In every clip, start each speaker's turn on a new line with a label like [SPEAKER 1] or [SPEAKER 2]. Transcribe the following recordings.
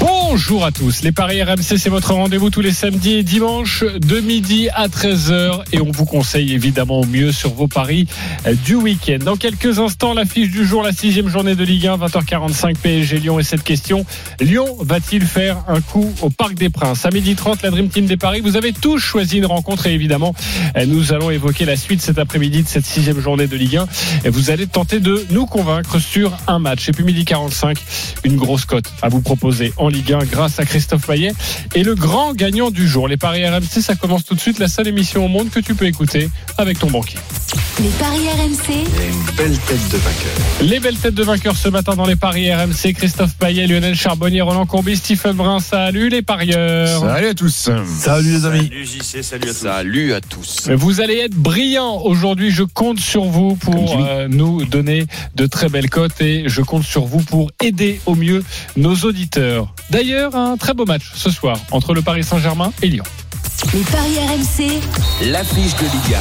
[SPEAKER 1] Bonjour à tous, les Paris RMC, c'est votre rendez-vous tous les samedis et dimanches de midi à 13h et on vous conseille évidemment au mieux sur vos paris euh, du week-end. Dans quelques instants, l'affiche du jour, la sixième journée de Ligue 1, 20h45 PSG Lyon et cette question, Lyon va-t-il faire un coup au Parc des Princes? À midi 30, la Dream Team des Paris, vous avez tous choisi une rencontre et évidemment, euh, nous allons évoquer la suite cet après-midi de cette sixième journée de Ligue 1 et vous allez tenter de nous convaincre sur un match. Et puis midi 45, une grosse cote à vous proposer Ligue 1 grâce à Christophe Payet et le grand gagnant du jour. Les paris RMC, ça commence tout de suite, la seule émission au monde que tu peux écouter avec ton banquier.
[SPEAKER 2] Les paris RMC,
[SPEAKER 3] une belle tête de vainqueur.
[SPEAKER 1] Les belles têtes de vainqueurs ce matin dans les paris RMC, Christophe Payet, Lionel Charbonnier, Roland Courbis, Stephen Brun. Salut les parieurs.
[SPEAKER 3] Salut à tous.
[SPEAKER 4] Salut les amis.
[SPEAKER 5] Salut JC, salut à tous.
[SPEAKER 6] Salut à tous.
[SPEAKER 1] Vous allez être brillants aujourd'hui. Je compte sur vous pour euh, nous donner de très belles cotes et je compte sur vous pour aider au mieux nos auditeurs. D'ailleurs, un très beau match ce soir entre le Paris Saint-Germain et Lyon.
[SPEAKER 2] les paris RMC,
[SPEAKER 6] L'affiche de Ligue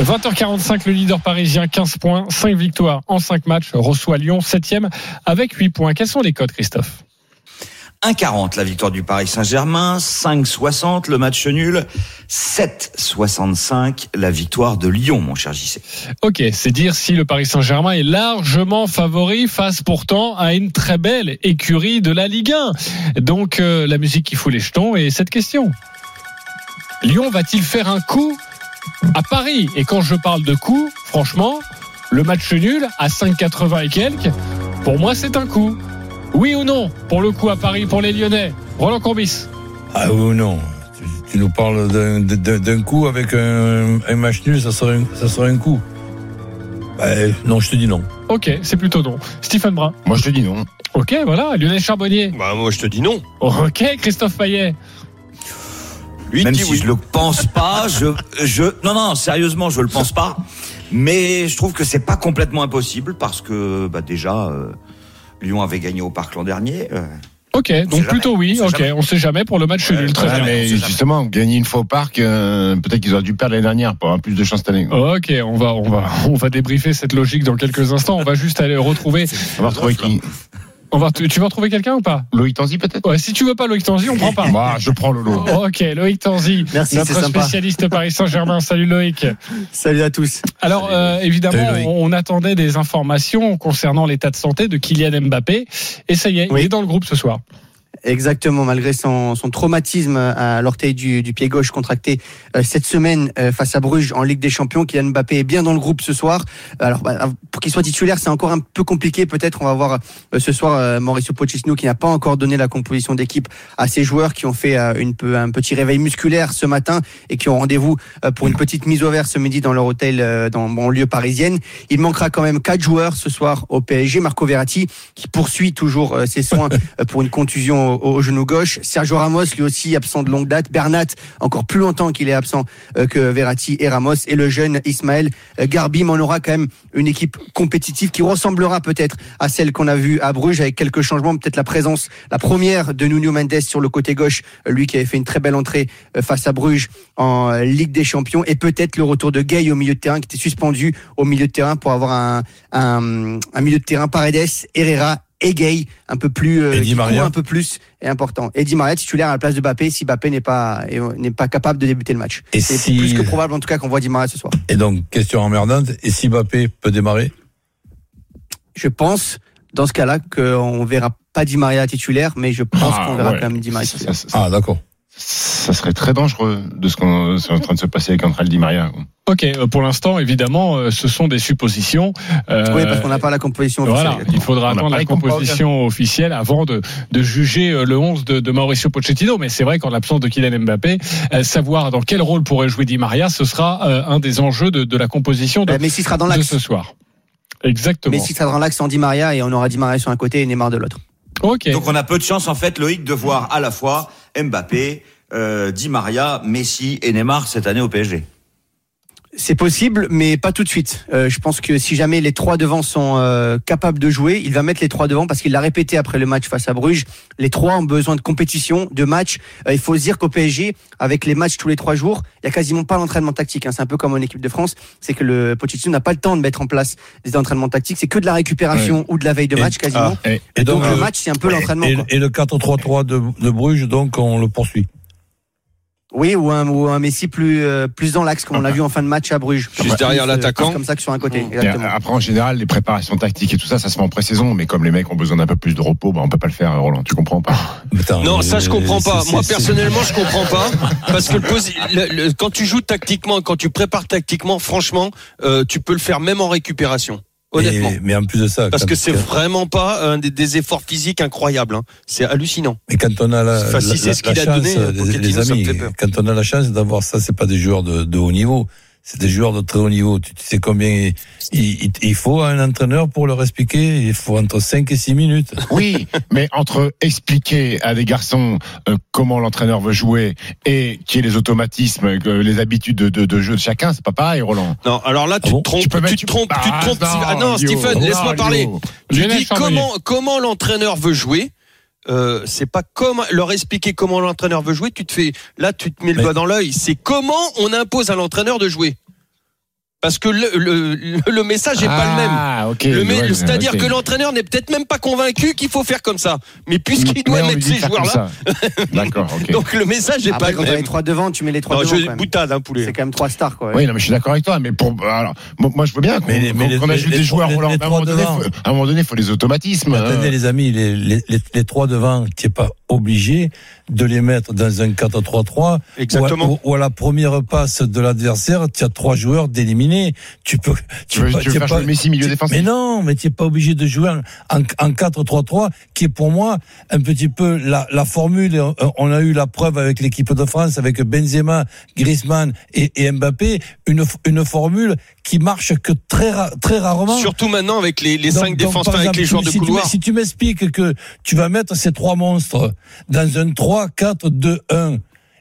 [SPEAKER 1] 20h45, le leader parisien, 15 points, 5 victoires en 5 matchs, reçoit Lyon, 7e avec 8 points. Quels sont les codes, Christophe?
[SPEAKER 5] 1,40 la victoire du Paris Saint-Germain, 5,60 le match nul, 7,65 la victoire de Lyon, mon cher JC.
[SPEAKER 1] Ok, c'est dire si le Paris Saint-Germain est largement favori face pourtant à une très belle écurie de la Ligue 1. Donc euh, la musique qui fout les jetons et cette question. Lyon va-t-il faire un coup à Paris? Et quand je parle de coup, franchement, le match nul à 5,80 et quelques, pour moi c'est un coup. Oui ou non Pour le coup à Paris pour les Lyonnais? Roland Courbis.
[SPEAKER 4] Ah oui ou non tu, tu nous parles d'un- coup avec un, un match nul, ça serait un, ça serait un coup. Bah, non, je te dis non.
[SPEAKER 1] Ok, c'est plutôt non. Stephen Brun.
[SPEAKER 3] Moi, je te dis non.
[SPEAKER 1] Ok, voilà. Lionel Charbonnier.
[SPEAKER 3] Bah, moi, je te dis non.
[SPEAKER 1] Ok, Christophe Payet.
[SPEAKER 3] Lui,
[SPEAKER 5] Même si
[SPEAKER 3] oui.
[SPEAKER 5] je le pense pas, je, je, non, non, sérieusement, je le pense pas. Mais je trouve que c'est pas complètement impossible parce que, bah, déjà, euh, Lyon avait gagné au Parc l'an dernier. euh,
[SPEAKER 1] Ok, donc
[SPEAKER 5] jamais.
[SPEAKER 1] plutôt oui.
[SPEAKER 5] On
[SPEAKER 1] Ok,
[SPEAKER 5] jamais.
[SPEAKER 1] on sait jamais pour le match nul. Très
[SPEAKER 3] Ouais,
[SPEAKER 1] bien.
[SPEAKER 3] mais justement, gagner une fois au parc, euh, peut-être qu'ils auraient dû perdre l'année dernière pour avoir plus de chance cette année.
[SPEAKER 1] Ok, on va, on va, on va débriefer cette logique dans quelques instants. On va juste aller retrouver.
[SPEAKER 3] On va retrouver qui
[SPEAKER 1] On va, tu vas retrouver quelqu'un ou pas
[SPEAKER 3] Loïc Tanzi, peut-être
[SPEAKER 1] Ouais, si tu veux pas Loïc Tanzi, on prend pas.
[SPEAKER 3] Bah, je prends Lolo.
[SPEAKER 1] Ok, Loïc Tanzi,
[SPEAKER 7] Merci,
[SPEAKER 1] notre
[SPEAKER 7] sympa.
[SPEAKER 1] spécialiste Paris Saint-Germain. Salut Loïc.
[SPEAKER 7] Salut à tous.
[SPEAKER 1] Alors euh, évidemment, on attendait des informations concernant l'état de santé de Kylian Mbappé, et ça y est,
[SPEAKER 7] Oui.
[SPEAKER 1] il est dans le groupe ce soir.
[SPEAKER 7] Exactement, malgré son, son traumatisme à l'orteil du, du pied gauche contracté euh, cette semaine euh, face à Bruges en Ligue des Champions, Kylian Mbappé est bien dans le groupe ce soir. Alors, bah, pour qu'il soit titulaire, c'est encore un peu compliqué. Peut-être, on va voir euh, ce soir euh, Mauricio Pochettino qui n'a pas encore donné la composition d'équipe à ses joueurs qui ont fait euh, une, un petit réveil musculaire ce matin et qui ont rendez-vous euh, pour une petite mise au vert ce midi dans leur hôtel euh, dans banlieue parisienne. Il manquera quand même quatre joueurs ce soir au PSG. Marco Verratti qui poursuit toujours euh, ses soins euh, pour une contusion au, au genou gauche. Sergio Ramos, lui aussi absent de longue date. Bernat, encore plus longtemps qu'il est absent euh, que Verratti et Ramos. Et le jeune Ismaël euh, Garbi. Mais on aura quand même une équipe compétitive qui ressemblera peut-être à celle qu'on a vue à Bruges avec quelques changements. Peut-être la présence, la première de Nuno Mendes sur le côté gauche, euh, lui qui avait fait une très belle entrée face à Bruges en Ligue des Champions. Et peut-être le retour de Gay au milieu de terrain qui était suspendu au milieu de terrain pour avoir un, un, un milieu de terrain Paredes, Herrera et Gay un peu plus euh, qui un peu plus et important. Et Di Maria titulaire à la place de Bappé si Bappé n'est pas est- n'est pas capable de débuter le match.
[SPEAKER 4] Et
[SPEAKER 7] C'est
[SPEAKER 4] si-
[SPEAKER 7] plus que probable en tout cas qu'on voit Di Maria ce soir.
[SPEAKER 4] Et donc, question emmerdante. Et si Mbappé peut démarrer?
[SPEAKER 7] Je pense dans ce cas-là qu'on verra pas Di Maria titulaire, mais je pense
[SPEAKER 3] Ah,
[SPEAKER 7] qu'on verra
[SPEAKER 3] ouais.
[SPEAKER 7] quand même Di Maria
[SPEAKER 3] Ça,
[SPEAKER 7] titulaire.
[SPEAKER 3] ça- ça-
[SPEAKER 4] Ah, d'accord.
[SPEAKER 3] Ça serait très dangereux de ce qu'on est en train de se passer avec André Di Maria.
[SPEAKER 1] Ok, euh, pour l'instant, évidemment, euh, ce sont des suppositions. Euh,
[SPEAKER 7] Oui, parce qu'on n'a pas la composition officielle.
[SPEAKER 1] Voilà, il faudra
[SPEAKER 3] On
[SPEAKER 1] attendre la composition officielle avant de, de juger le 11 de, de Mauricio Pochettino. Mais c'est vrai qu'en l'absence de Kylian Mbappé, euh, savoir dans quel rôle pourrait jouer Di Maria, ce sera euh, un des enjeux de, de la composition de,
[SPEAKER 7] Messi sera dans
[SPEAKER 1] de
[SPEAKER 7] l'axe.
[SPEAKER 1] ce soir. Exactement.
[SPEAKER 7] Messi sera dans l'axe en Di Maria et on aura Di Maria sur un côté et Neymar de l'autre.
[SPEAKER 5] Donc on a peu de chance en fait, Loïc, de voir à la fois Mbappé, euh, Di Maria, Messi et Neymar cette année au PSG.
[SPEAKER 7] C'est possible, mais pas tout de suite. Euh, je pense que si jamais les trois devant sont euh, capables de jouer, il va mettre les trois devant parce qu'il l'a répété après le match face à Bruges. Les trois ont besoin de compétition, de match. Euh, il faut se dire qu'au PSG, avec les matchs tous les trois jours, il y a quasiment pas d'entraînement tactique. hein. C'est un peu comme en équipe de France, c'est que le Pochettino n'a pas le temps de mettre en place des entraînements tactiques. C'est que de la récupération ou de la veille de
[SPEAKER 4] Et-
[SPEAKER 7] match quasiment.
[SPEAKER 3] Et,
[SPEAKER 7] Et, donc,
[SPEAKER 4] donc,
[SPEAKER 7] le
[SPEAKER 4] euh,
[SPEAKER 7] match, c'est un peu l'entraînement.
[SPEAKER 4] Et, le 4-3-3 de, de Bruges, donc on le poursuit.
[SPEAKER 7] Oui, ou un, ou un Messi plus euh, plus dans l'axe, comme on l'a vu en fin de match à Bruges.
[SPEAKER 8] Juste derrière
[SPEAKER 7] euh,
[SPEAKER 8] l'attaquant.
[SPEAKER 7] Comme ça que sur un côté. Exactement.
[SPEAKER 3] après, en général, les préparations tactiques et tout ça, ça se fait en pré-saison. Mais comme les mecs ont besoin d'un peu plus de repos, bah, on peut pas le faire, Roland. Tu comprends pas?
[SPEAKER 4] Attends,
[SPEAKER 8] Non, ça je comprends pas. Moi personnellement, je comprends pas parce que le posi- le- le- quand tu joues tactiquement, quand tu prépares tactiquement, franchement, euh, tu peux le faire même en récupération. Honnêtement.
[SPEAKER 4] Mais, mais en plus de ça,
[SPEAKER 8] Parce que c'est vraiment pas un des, des efforts physiques incroyables. hein. C'est hallucinant.
[SPEAKER 4] Mais quand on a la,
[SPEAKER 8] Enfin, si
[SPEAKER 4] la-
[SPEAKER 8] c'est ce
[SPEAKER 4] la
[SPEAKER 8] qu'il a
[SPEAKER 4] chance,
[SPEAKER 8] donné,
[SPEAKER 4] les- les, amis, quand on a la chance d'avoir ça, c'est pas des joueurs de, de haut niveau, c'est des joueurs de très haut niveau. Tu, tu sais combien il, il- il faut à un entraîneur pour leur expliquer Il faut entre 5 et 6 minutes.
[SPEAKER 3] Oui, mais entre expliquer à des garçons euh, comment l'entraîneur veut jouer et qui est les automatismes, les habitudes de, de, de jeu de chacun, c'est pas pareil, Roland.
[SPEAKER 8] Non, alors là, tu
[SPEAKER 4] Ah bon
[SPEAKER 8] te trompes,
[SPEAKER 3] Tu peux
[SPEAKER 8] tu,
[SPEAKER 3] mettre-
[SPEAKER 8] te trompes, tu te
[SPEAKER 3] Ah,
[SPEAKER 8] trompes.
[SPEAKER 3] non,
[SPEAKER 8] ah non, Stephen, laisse-moi parler. Tu dis comment comment l'entraîneur veut jouer. Euh, c'est pas comme leur expliquer comment l'entraîneur veut jouer. Tu te fais là, tu te mets le doigt dans l'œil. C'est comment on impose à l'entraîneur de jouer. Parce que le, le, le- message est pas le même.
[SPEAKER 3] Ah.
[SPEAKER 8] Le
[SPEAKER 3] ouais,
[SPEAKER 8] C'est-à-dire que l'entraîneur n'est peut-être même pas convaincu qu'il faut faire comme ça. Mais puisqu'il doit
[SPEAKER 3] on
[SPEAKER 8] mettre ces joueurs-là,
[SPEAKER 3] ça. D'accord, ok.
[SPEAKER 8] donc le message est
[SPEAKER 7] Après,
[SPEAKER 8] pas
[SPEAKER 7] quand
[SPEAKER 8] le
[SPEAKER 7] t'as les
[SPEAKER 8] même.
[SPEAKER 7] trois devant, tu mets les trois
[SPEAKER 8] Non,
[SPEAKER 7] devant.
[SPEAKER 8] je
[SPEAKER 7] quand même.
[SPEAKER 8] boutade, hein, poulet.
[SPEAKER 7] C'est quand même trois stars, quoi.
[SPEAKER 3] Oui, non, mais je suis d'accord avec toi, mais pour alors, moi, je veux bien qu'on
[SPEAKER 4] Mais les- mais les-
[SPEAKER 3] qu'on ajoute
[SPEAKER 4] les-
[SPEAKER 3] des
[SPEAKER 4] les
[SPEAKER 3] joueurs
[SPEAKER 4] les
[SPEAKER 3] À un moment
[SPEAKER 4] trois
[SPEAKER 3] donné,
[SPEAKER 4] devant.
[SPEAKER 3] faut- à un moment donné, il faut les automatismes. Hein.
[SPEAKER 4] attendez les amis, les, les, les, les trois devant, tu n'es pas obligé de les mettre dans un 4-3-3
[SPEAKER 8] Exactement.
[SPEAKER 4] Ou, à, ou- ou à la première passe de l'adversaire, tu as trois joueurs d'éliminer. Tu peux,
[SPEAKER 3] Tu veux,
[SPEAKER 4] pas-
[SPEAKER 3] tu veux faire
[SPEAKER 4] pas-
[SPEAKER 3] jouer Messi milieu défensif
[SPEAKER 4] Mais non, mais tu n'es pas obligé de jouer en, en 4-3-3, qui est pour moi un petit peu la, la formule. On a eu la preuve avec l'équipe de France, avec Benzema, Griezmann et, et Mbappé, une, une formule qui marche que très, très rarement.
[SPEAKER 8] Surtout maintenant avec les, les
[SPEAKER 4] Donc-
[SPEAKER 8] cinq
[SPEAKER 4] par
[SPEAKER 8] avec
[SPEAKER 4] exemple,
[SPEAKER 8] les joueurs
[SPEAKER 4] si-
[SPEAKER 8] de
[SPEAKER 4] tu
[SPEAKER 8] couloir.
[SPEAKER 4] m- si tu m'expliques que tu vas mettre ces trois monstres dans un 3-4-2-1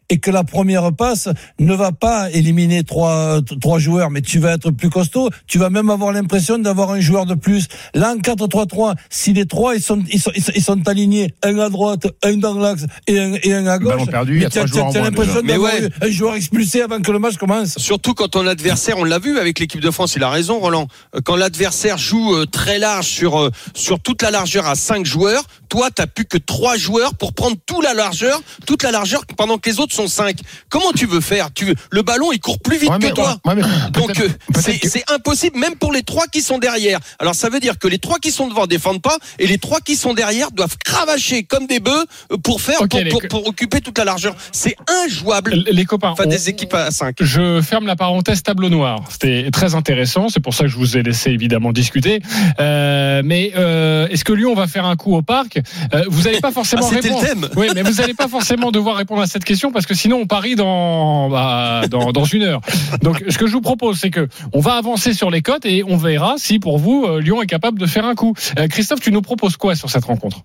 [SPEAKER 4] et que la première passe ne va pas éliminer trois, trois joueurs, mais tu vas être plus costaud, tu vas même avoir l'impression d'avoir un joueur de plus. Là, en 4-3-3, si les trois, ils sont, ils sont, ils sont, ils sont alignés, un à droite, un dans l'axe et un, et un à gauche,
[SPEAKER 3] perdu,
[SPEAKER 4] tu as, tu l'impression d'avoir
[SPEAKER 8] Mais ouais.
[SPEAKER 4] un joueur expulsé avant que le match commence.
[SPEAKER 8] Surtout quand ton adversaire, on l'a vu avec l'équipe de France, il a raison Roland, Euh, quand l'adversaire joue euh, très large sur, euh, sur toute la largeur à cinq joueurs, toi t'as plus que trois joueurs pour prendre toute la largeur, toute la largeur pendant que les autres sont cinq. Comment tu veux faire? Tu veux, Le ballon il court plus vite
[SPEAKER 3] Ouais, mais-
[SPEAKER 8] que toi.
[SPEAKER 3] ouais, mais
[SPEAKER 8] Donc euh, c'est
[SPEAKER 3] que-
[SPEAKER 8] impossible même pour les trois qui sont derrière. Alors ça veut dire que les trois qui sont devant défendent pas et les trois qui sont derrière doivent cravacher comme des bœufs euh, pour faire pour,
[SPEAKER 1] les-
[SPEAKER 8] pour- pour occuper toute la largeur. C'est injouable.
[SPEAKER 1] Les copains,
[SPEAKER 8] Enfin des équipes à 5.
[SPEAKER 1] Je ferme la parenthèse tableau noir. C'était très intéressant. C'est pour ça que je vous ai laissé évidemment discuter. Euh, mais euh, est-ce que Lyon va faire un coup au parc? Vous n'allez pas forcément
[SPEAKER 8] Ah, le
[SPEAKER 1] répondre.
[SPEAKER 8] thème.
[SPEAKER 1] Oui, mais vous n'allez pas forcément devoir répondre à cette question parce que sinon on parie dans bah, dans, dans une heure. Donc ce que je vous propose, c'est que on va avancer sur les cotes et on verra si pour vous euh, Lyon est capable de faire un coup. Euh, Christophe, tu nous proposes quoi sur cette rencontre?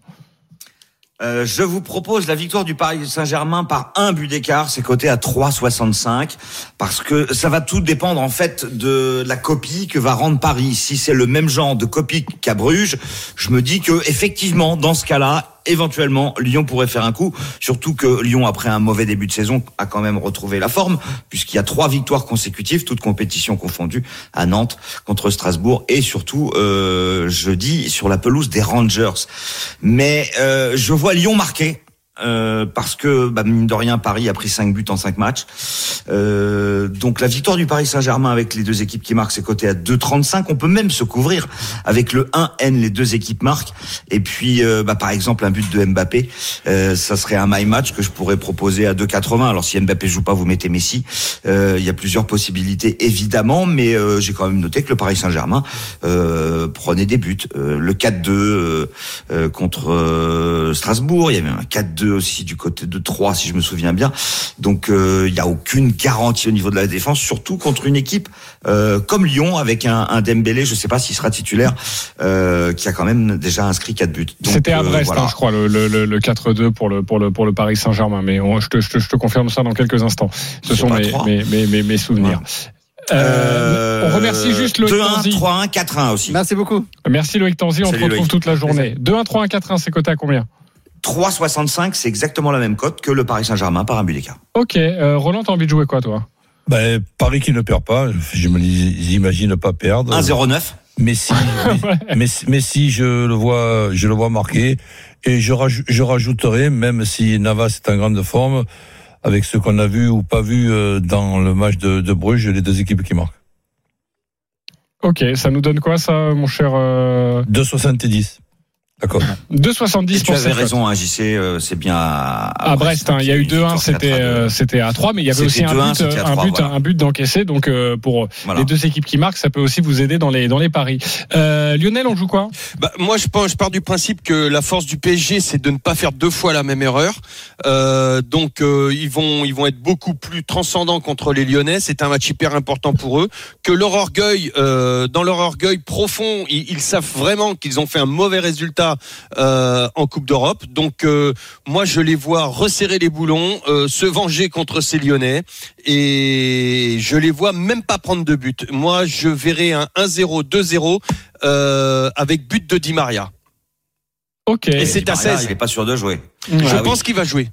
[SPEAKER 5] Euh, je vous propose la victoire du Paris Saint-Germain par un but d'écart, c'est coté à 3,65 parce que ça va tout dépendre en fait de la copie que va rendre Paris. Si c'est le même genre de copie qu'à Bruges, je me dis que effectivement dans ce cas-là, éventuellement Lyon pourrait faire un coup, surtout que Lyon après un mauvais début de saison a quand même retrouvé la forme puisqu'il y a trois victoires consécutives, toutes compétitions confondues à Nantes contre Strasbourg et surtout euh, jeudi sur la pelouse des Rangers. Mais euh, je vois Lyon marquer. Euh, parce que bah, mine de rien Paris a pris 5 buts en 5 matchs. Euh, donc la victoire du Paris Saint-Germain avec les deux équipes qui marquent c'est coté à 2,35. On peut même se couvrir avec le 1N les deux équipes marquent. Et puis euh, bah, par exemple un but de Mbappé, euh, ça serait un my match que je pourrais proposer à 2,80. Alors si Mbappé joue pas, vous mettez Messi. Il y a plusieurs possibilités évidemment, mais j'ai quand même noté que le Paris Saint-Germain prenait des buts. Le 4-2 euh, euh, contre Strasbourg, il y avait un 4-2 aussi du côté de 3 si je me souviens bien. Donc euh, il y a aucune garantie au niveau de la défense, surtout contre une équipe euh, comme Lyon avec un, un Dembélé, je sais pas s'il sera titulaire, euh, qui a quand même déjà inscrit 4 buts.
[SPEAKER 1] C'était à
[SPEAKER 5] euh,
[SPEAKER 1] Brest,
[SPEAKER 5] voilà.
[SPEAKER 1] hein, je crois, le, le, le- le 4-2 pour le, pour, le, pour le Paris Saint-Germain. Mais on- je, te, je, te, je te confirme ça dans quelques instants. Ce sont mes, mes, mes, mes, mes souvenirs. Euh, on remercie juste Loïc
[SPEAKER 5] 2-1,
[SPEAKER 1] Tanzi.
[SPEAKER 5] 3-1, 4-1 aussi.
[SPEAKER 7] Merci beaucoup.
[SPEAKER 1] Merci Loïc Tanzi, on te
[SPEAKER 5] Salut,
[SPEAKER 1] retrouve
[SPEAKER 5] Loïc.
[SPEAKER 1] toute la journée. 2-1, 3-1, 4-1, c'est coté à combien?
[SPEAKER 5] 3,65, c'est exactement la même cote que le Paris Saint-Germain par un but d'écart.
[SPEAKER 1] Ok, euh, Roland, t'as envie de jouer quoi toi?
[SPEAKER 4] Ben, Paris qui ne perd pas, je me l'imagine pas perdre.
[SPEAKER 5] 1,09.
[SPEAKER 4] Mais si, mais, mais, mais si je le vois, je le vois marqué, et je, raj- je rajouterai, même si Navas est en grande forme, avec ce qu'on a vu ou pas vu euh, dans le match de, de Bruges, les deux équipes qui marquent.
[SPEAKER 1] Ok, ça nous donne quoi ça, mon cher euh,
[SPEAKER 4] 2,70. D'accord.
[SPEAKER 1] 2,70
[SPEAKER 5] Et tu avais raison, hein, JC, euh, c'est bien à,
[SPEAKER 1] À Brest, hein, il y a eu 2-1, c'était euh, c'était à 3, mais il y avait aussi un
[SPEAKER 5] 2-1,
[SPEAKER 1] but,
[SPEAKER 5] à
[SPEAKER 1] un
[SPEAKER 5] 3,
[SPEAKER 1] but,
[SPEAKER 5] voilà.
[SPEAKER 1] un but d'encaissé. Donc euh, pour
[SPEAKER 5] Voilà.
[SPEAKER 1] les deux équipes qui marquent, ça peut aussi vous aider dans les dans les paris. Euh, Lionel, on joue quoi?
[SPEAKER 8] Bah, moi, je, pense, je pars du principe que la force du PSG, c'est de ne pas faire deux fois la même erreur. Euh, donc, euh, ils vont, ils vont être beaucoup plus transcendants contre les Lyonnais. C'est un match hyper important pour eux. Que leur orgueil, euh, dans leur orgueil profond, ils, ils savent vraiment qu'ils ont fait un mauvais résultat euh, en Coupe d'Europe. Donc, euh, moi, je les vois resserrer les boulons, euh, se venger contre ces Lyonnais, et je les vois même pas prendre de but. Moi, je verrai un 1-0, 2-0 euh, avec but de Di Maria.
[SPEAKER 1] Ok.
[SPEAKER 8] Et c'est à
[SPEAKER 5] Di Maria,
[SPEAKER 8] 16.
[SPEAKER 5] Il est pas sûr de jouer.
[SPEAKER 8] Je
[SPEAKER 5] Ah oui.
[SPEAKER 8] pense qu'il va jouer.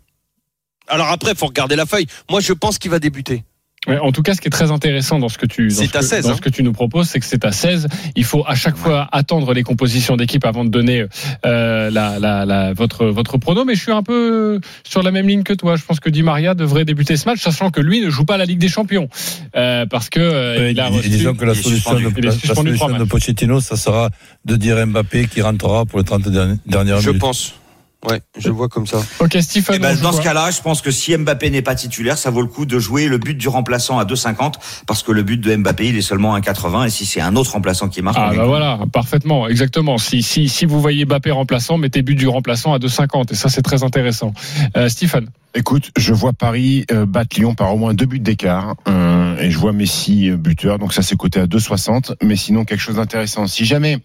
[SPEAKER 8] Alors après, faut regarder la feuille. Moi, je pense qu'il va débuter.
[SPEAKER 1] Ouais, en tout cas, ce qui est très intéressant dans ce que tu, dans
[SPEAKER 8] C'est
[SPEAKER 1] ce
[SPEAKER 8] à
[SPEAKER 1] que-
[SPEAKER 8] 16,
[SPEAKER 1] dans
[SPEAKER 8] hein.
[SPEAKER 1] ce que tu nous proposes, c'est que c'est à 16. Il faut à chaque fois attendre les compositions d'équipe avant de donner euh, la, la, la, votre, votre prono. Mais je suis un peu sur la même ligne que toi. Je pense que Di Maria devrait débuter ce match, sachant que lui ne joue pas la Ligue des Champions. Euh, parce que euh,
[SPEAKER 4] Ouais,
[SPEAKER 1] il a reçu-
[SPEAKER 4] disons que la solution, de, la- solution de. Pochettino, ça sera de dire Mbappé qui rentrera pour les 30 dernières, dernières
[SPEAKER 8] Je
[SPEAKER 4] minutes.
[SPEAKER 8] pense. Ouais, je le vois comme ça.
[SPEAKER 1] Ok, Stephen.
[SPEAKER 5] Eh ben, dans ce cas-là, je pense que si Mbappé n'est pas titulaire, ça vaut le coup de jouer le but du remplaçant à 2,50 parce que le but de Mbappé, il est seulement à 80 et si c'est un autre remplaçant qui marque,
[SPEAKER 1] Ah bah voilà, parfaitement, exactement. Si, si, si vous voyez Mbappé remplaçant, mettez but du remplaçant à 2,50 et ça c'est très intéressant. Euh, Stephen,
[SPEAKER 3] Écoute, je vois Paris euh, battre Lyon par au moins deux buts d'écart euh, et je vois Messi euh, buteur, donc ça c'est coté à 2,60. Mais sinon quelque chose d'intéressant. Si jamais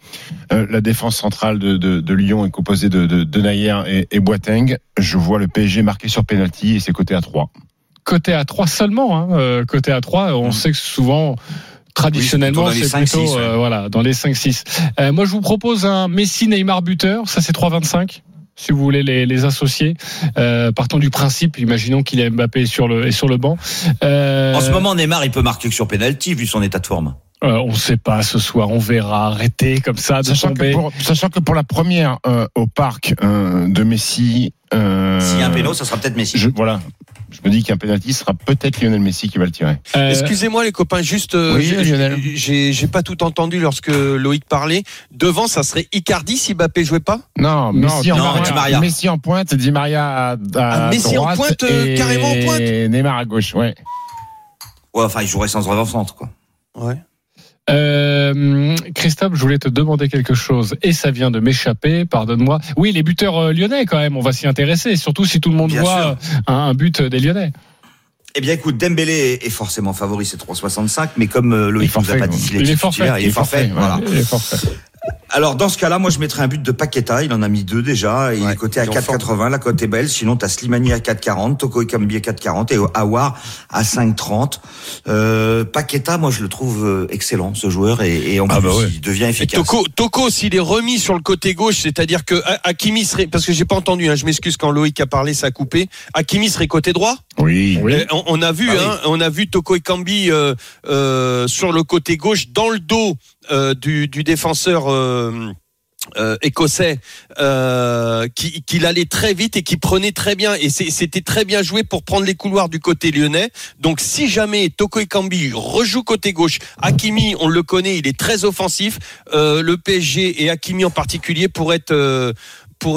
[SPEAKER 3] euh, la défense centrale de, de, de Lyon est composée de, de, de Nayer et, et Boateng, je vois le PSG marqué sur penalty et c'est coté à 3.
[SPEAKER 1] côté à 3 seulement, hein, euh, côté à 3, on sait que souvent traditionnellement
[SPEAKER 5] Oui, c'est plutôt dans les
[SPEAKER 1] plutôt
[SPEAKER 5] 5-6,
[SPEAKER 1] euh,
[SPEAKER 5] ouais.
[SPEAKER 1] voilà, dans les 5 6. Euh, moi je vous propose un Messi Neymar buteur, ça c'est 3,25 si vous voulez les, les associer. Euh, partons du principe, imaginons qu'il est Mbappé sur le est sur le banc. Euh,
[SPEAKER 5] En ce moment, Neymar, il peut marquer que sur penalty vu son état de forme.
[SPEAKER 1] Euh, on sait pas ce soir, on verra. Arrêtez comme ça de
[SPEAKER 3] Sachant
[SPEAKER 1] tomber.
[SPEAKER 3] que, pour, sachant que pour la première euh, au parc euh, de Messi, euh,
[SPEAKER 5] S'il y a un péno, ça sera peut-être Messi.
[SPEAKER 3] je, voilà, je me dis qu'un penalty sera peut-être Lionel Messi qui va le tirer.
[SPEAKER 1] Euh,
[SPEAKER 8] Excusez-moi les copains, juste
[SPEAKER 3] Oui,
[SPEAKER 8] j'ai-
[SPEAKER 3] Lionel.
[SPEAKER 8] j'ai pas tout entendu lorsque Loïc parlait. Devant, ça serait Icardi si Mbappé jouait pas?
[SPEAKER 3] Non,
[SPEAKER 1] Non,
[SPEAKER 3] Messi, en
[SPEAKER 5] non, Di Maria.
[SPEAKER 3] Messi en pointe, Di Maria à, à
[SPEAKER 8] Ah, Messi en pointe,
[SPEAKER 3] et
[SPEAKER 8] carrément en pointe.
[SPEAKER 3] Neymar à gauche, ouais.
[SPEAKER 5] Ouais, enfin, il jouerait sans avant-centre, quoi.
[SPEAKER 8] Ouais.
[SPEAKER 1] Euh, Christophe, je voulais te demander quelque chose et ça vient de m'échapper, pardonne-moi. Oui, les buteurs euh, lyonnais quand même, on va s'y intéresser, surtout si tout le monde
[SPEAKER 5] Bien
[SPEAKER 1] voit euh, un, un but des lyonnais.
[SPEAKER 5] Eh bien, écoute, Dembélé est forcément favori, c'est 3,65, mais comme
[SPEAKER 3] Il
[SPEAKER 5] Loïc nous a
[SPEAKER 3] forfait,
[SPEAKER 5] pas dit est,
[SPEAKER 1] Il est
[SPEAKER 5] titulaire,
[SPEAKER 1] forfait.
[SPEAKER 5] il est forfait. Voilà.
[SPEAKER 1] Il est forfait.
[SPEAKER 5] Alors, dans ce cas-là, moi, je mettrais un but de Paqueta. Il en a mis deux déjà. Et il
[SPEAKER 8] Ouais,
[SPEAKER 5] est coté à
[SPEAKER 8] il est en
[SPEAKER 5] 4,80. La cote est belle. Sinon, t'as Slimani à 4,40, Toko Ekambi à 4,40 et Awar à 5,30. Euh, Paqueta, moi, je le trouve euh, excellent, ce joueur. Et, et en
[SPEAKER 4] Ah
[SPEAKER 5] plus,
[SPEAKER 4] bah ouais.
[SPEAKER 5] il devient
[SPEAKER 8] Et
[SPEAKER 5] efficace.
[SPEAKER 8] Toko, Toko s'il est remis sur le côté gauche, c'est-à-dire que Ha- Hakimi serait, parce que j'ai pas entendu, hein, je m'excuse quand Loïc a parlé, ça a coupé. Hakimi serait côté droit?
[SPEAKER 3] Oui.
[SPEAKER 8] Euh, On, on a vu,
[SPEAKER 5] Ah oui.
[SPEAKER 8] hein, on a vu Toko Ekambi euh, euh, sur le côté gauche, dans le dos euh, du, du défenseur. euh, euh, écossais euh, qui allait très vite et qui prenait très bien. Et c'était très bien joué pour prendre les couloirs du côté lyonnais. Donc si jamais Toko Ekambi rejoue côté gauche Hakimi on le connaît il est très offensif. Euh, le PSG et Hakimi en particulier pourraient être euh,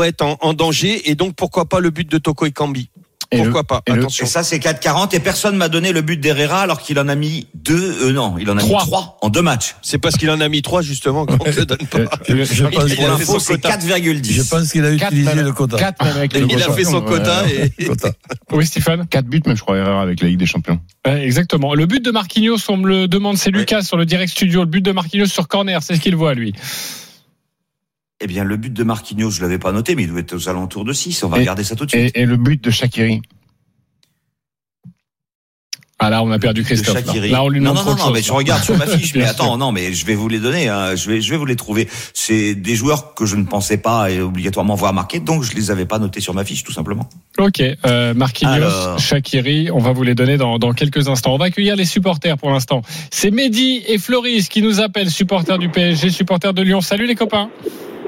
[SPEAKER 8] être en, en danger. Et donc pourquoi pas le but de Toko Ekambi?
[SPEAKER 3] Et le-
[SPEAKER 8] pourquoi pas
[SPEAKER 3] et
[SPEAKER 8] attention
[SPEAKER 5] Et ça, c'est 4,40. Et personne m'a donné le but d'Herrera alors qu'il en a mis deux, euh, non, il en a
[SPEAKER 1] Trois.
[SPEAKER 5] mis trois en deux matchs.
[SPEAKER 8] c'est parce qu'il en a mis trois justement qu'on ne le donne pas
[SPEAKER 4] Je, je pense
[SPEAKER 8] Il a
[SPEAKER 4] qu'il a,
[SPEAKER 8] fait
[SPEAKER 5] l'info,
[SPEAKER 8] son
[SPEAKER 5] c'est
[SPEAKER 8] quota.
[SPEAKER 5] 4,10.
[SPEAKER 4] je pense qu'il a
[SPEAKER 3] Quatre,
[SPEAKER 4] utilisé le quota.
[SPEAKER 3] Quatre, même avec le
[SPEAKER 8] il a fait son
[SPEAKER 3] quota.
[SPEAKER 8] quota
[SPEAKER 3] Euh,
[SPEAKER 8] et
[SPEAKER 4] Quota.
[SPEAKER 1] Oui, Stéphane.
[SPEAKER 3] 4 buts, même, je crois, erreur avec la Ligue des Champions.
[SPEAKER 1] Ouais, exactement. Le but de Marquinhos, on me le demande, c'est. Lucas sur le direct studio. Le but de Marquinhos sur corner, c'est ce qu'il voit lui.
[SPEAKER 5] Eh bien, le but de Marquinhos, je l'avais pas noté, mais il doit être aux alentours de 6. On va
[SPEAKER 3] Et-
[SPEAKER 5] regarder ça tout de suite.
[SPEAKER 3] Et, et le but de Shakiri.
[SPEAKER 1] Ah là, on a perdu Christophe. Là, on lui
[SPEAKER 5] non, non, non, non, mais je regarde sur ma fiche. mais attends, non, mais je vais vous les donner. hein. Je vais, je vais vous les trouver. C'est des joueurs que je ne pensais pas et obligatoirement voir marquer, donc je les avais pas notés sur ma fiche, tout simplement.
[SPEAKER 1] Ok, euh, Marquinhos,
[SPEAKER 5] Alors.
[SPEAKER 1] Shakiri, on va vous les donner dans, dans quelques instants. On va accueillir les supporters pour l'instant. C'est Mehdi et Floris qui nous appellent, supporters du PSG, supporters de Lyon. Salut les copains.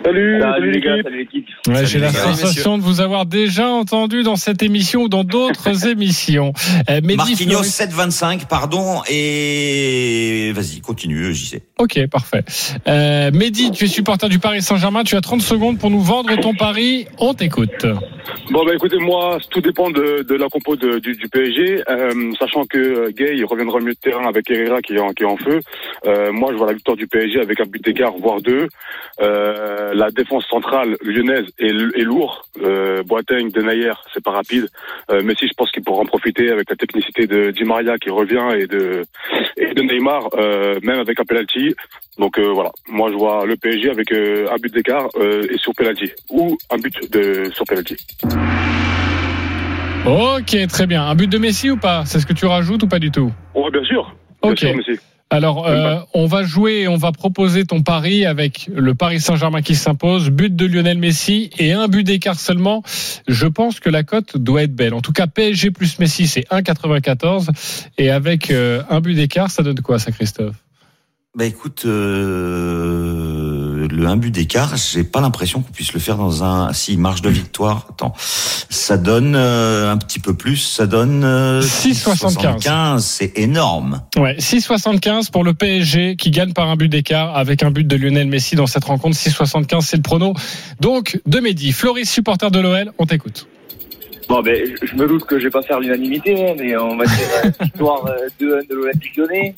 [SPEAKER 9] Salut, salut, les gars, salut l'équipe.
[SPEAKER 1] Ouais, J'ai la sensation de vous avoir déjà entendu dans cette émission ou dans d'autres émissions. Euh,
[SPEAKER 5] Marquinhos
[SPEAKER 1] Floris.
[SPEAKER 5] 7,25, pardon, et vas-y, continue, j'y sais.
[SPEAKER 1] Ok, parfait. Euh, Mehdi, tu es supporter du Paris Saint-Germain. Tu as 30 secondes pour nous vendre ton pari. On t'écoute.
[SPEAKER 9] Bon, bah écoutez, moi, tout dépend de, de la compo du, du PSG, euh, sachant que euh, Gay reviendra milieu de terrain avec Herrera qui est en, qui est en feu. Euh, moi, je vois la victoire du PSG avec un but d'écart, voire deux. Euh, la défense centrale lyonnaise est, est lourd. Euh, Boateng, Denayer, c'est pas rapide. Euh, Messi, je pense qu'il pourra en profiter avec la technicité de Di Maria qui revient et de, et de Neymar, même avec un penalty. Donc euh, voilà, moi je vois le PSG avec euh, un but d'écart euh, et sur penalty ou un but de sur penalty.
[SPEAKER 1] Ok, très bien. Un but de Messi ou pas? C'est ce que tu rajoutes ou pas du tout?
[SPEAKER 9] Oui, bien sûr. Bien
[SPEAKER 1] Ok.
[SPEAKER 9] sûr, Messi.
[SPEAKER 1] Alors, euh, on va jouer, et on va proposer ton pari avec le Paris Saint-Germain qui s'impose, but de Lionel Messi et un but d'écart seulement. Je pense que la cote doit être belle. En tout cas, PSG plus Messi, c'est 1,94. Et avec euh, un but d'écart, ça donne quoi ça, Christophe?
[SPEAKER 5] Bah écoute, euh, le 1 but d'écart, j'ai pas l'impression qu'on puisse le faire dans un. Si marge de victoire, attends, ça donne euh, un petit peu plus, ça donne euh,
[SPEAKER 1] 6,75.
[SPEAKER 5] 6,75, c'est énorme.
[SPEAKER 1] Ouais, 6,75 pour le PSG qui gagne par un but d'écart avec un but de Lionel Messi dans cette rencontre. 6,75, c'est le prono. Donc, de Mehdi, Floris, supporter de l'OL, on t'écoute.
[SPEAKER 10] Bon, ben, je- me doute que je vais pas faire l'unanimité, hein, mais on va dire euh, victoire euh, 2-1 de l'Olympique lyonnais,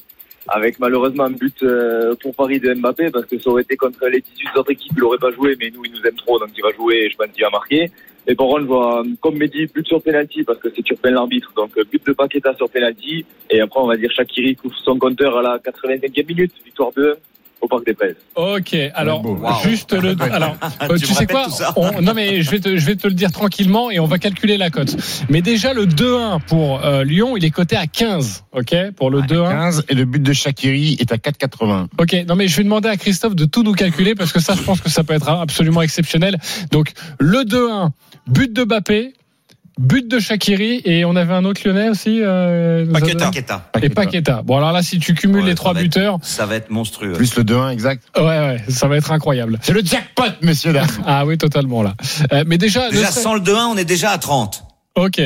[SPEAKER 10] avec malheureusement un but euh, pour Paris de Mbappé, parce que ça aurait été contre les 18 autres équipes, il aurait pas joué, mais nous, il nous aime trop, donc il va jouer et je pense qu'il va marquer. Et je vois, comme Mehdi, but sur penalty, parce que c'est Turpin l'arbitre, donc euh, but de Paqueta sur penalty, et après, on va dire Shakiri couvre son compteur à la 85e minute, victoire 2 au Parc des Princes.
[SPEAKER 1] Ok, alors
[SPEAKER 5] beau. Wow.
[SPEAKER 1] juste le. Alors, euh,
[SPEAKER 5] Tu
[SPEAKER 1] tu,
[SPEAKER 5] me
[SPEAKER 1] sais quoi On- Non mais je vais te je vais te le dire tranquillement et on va calculer la cote. Mais déjà le 2-1 pour euh, Lyon, il est coté à 15. Ok, pour le 2-1.
[SPEAKER 3] 15 et le but de Shakiri est à 4,80.
[SPEAKER 1] Ok, non mais je vais demander à Christophe de tout nous calculer parce que ça, je pense que ça peut être absolument exceptionnel. Donc le 2-1, but de Bappé, but de Shakiri et on avait un autre Lyonnais aussi. Euh,
[SPEAKER 5] Paqueta. Paqueta.
[SPEAKER 1] Et Paqueta. Bon alors là, si tu cumules
[SPEAKER 5] Ouais,
[SPEAKER 1] les trois
[SPEAKER 5] être-
[SPEAKER 1] buteurs,
[SPEAKER 5] Ça va être monstrueux.
[SPEAKER 3] Plus le 2-1 exact.
[SPEAKER 1] ouais ouais, ça va être incroyable.
[SPEAKER 3] C'est le jackpot, messieurs dames.
[SPEAKER 1] Ah oui, totalement là. Euh, mais déjà,
[SPEAKER 5] Déjà, sans le 2-1, on est déjà à 30.
[SPEAKER 1] ok.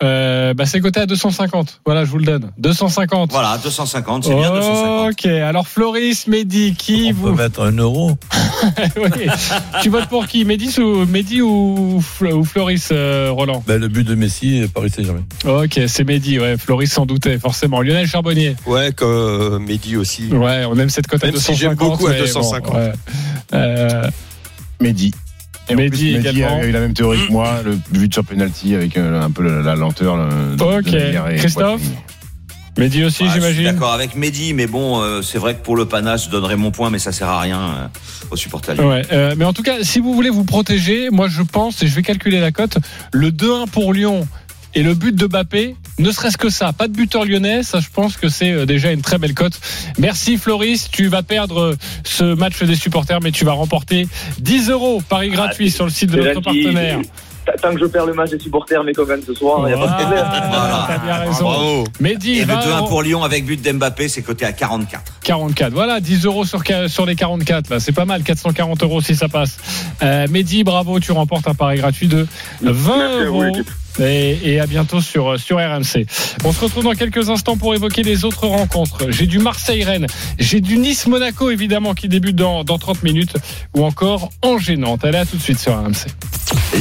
[SPEAKER 1] Euh, bah c'est coté à 250. Voilà, je vous le donne. 250.
[SPEAKER 5] Voilà, 250, c'est bien 250.
[SPEAKER 1] Ok, alors Floris, Mehdi, qui
[SPEAKER 4] On
[SPEAKER 1] vous
[SPEAKER 4] peut mettre un euro.
[SPEAKER 1] Oui. Tu votes pour qui Mehdi ou, Mehdi ou, Fl- ou Floris, euh, Roland?
[SPEAKER 4] Ben, le but de Messi et Paris Saint-Germain.
[SPEAKER 1] Ok, c'est Mehdi, ouais. Floris s'en doutait, forcément. Lionel Charbonnier.
[SPEAKER 8] Ouais, comme euh, Mehdi aussi.
[SPEAKER 1] Ouais, on aime cette cote à
[SPEAKER 8] Même si
[SPEAKER 1] 250.
[SPEAKER 8] j'aime beaucoup à
[SPEAKER 1] mais
[SPEAKER 8] 250.
[SPEAKER 1] ouais. Euh,
[SPEAKER 3] Mehdi. Et en
[SPEAKER 1] Mehdi
[SPEAKER 3] plus,
[SPEAKER 1] également.
[SPEAKER 3] a eu la même théorie que moi, le but sur penalty avec euh, un peu la, la lenteur. le- de-
[SPEAKER 1] Ok.
[SPEAKER 3] de Neymar et
[SPEAKER 1] Christophe. Mehdi aussi,
[SPEAKER 5] suis
[SPEAKER 1] j'imagine.
[SPEAKER 5] D'accord avec Mehdi, mais bon, euh, c'est vrai que pour le panache, je donnerais mon point, mais ça sert à rien euh, aux supporters.
[SPEAKER 1] Ouais, euh, mais en tout cas, si vous voulez vous protéger, moi je pense, et je vais calculer la cote, le 2-1 pour Lyon et le but de Bappé, ne serait-ce que ça, pas de buteur lyonnais, ça je pense que c'est euh, déjà une très belle cote. Merci Floris, tu vas perdre euh, ce match des supporters, mais tu vas remporter 10 euros Paris gratuit sur le site de notre partenaire.
[SPEAKER 10] Tant que je perds le match des supporters, mais qu'on gagne ce soir, il n'y a pas de problème.
[SPEAKER 1] Voilà, t'as bien raison.
[SPEAKER 8] Bravo.
[SPEAKER 1] Mehdi,
[SPEAKER 5] Et le
[SPEAKER 1] va
[SPEAKER 5] 2-1
[SPEAKER 1] au-
[SPEAKER 5] pour Lyon avec but d'Mbappé, c'est coté à 44.
[SPEAKER 1] 44. Voilà, 10 euros sur, les 44. Là, c'est pas mal. 440 euros si ça passe. Euh, Mehdi, bravo, tu remportes un pari gratuit de 20
[SPEAKER 9] Merci à vous,
[SPEAKER 1] euros. Et, et à bientôt sur, sur RMC. On se retrouve dans quelques instants pour évoquer les autres rencontres. J'ai du Marseille-Rennes, j'ai du Nice-Monaco évidemment qui débute dans, dans 30 minutes, ou encore Angers-Nantes. Allez, à tout de suite sur RMC.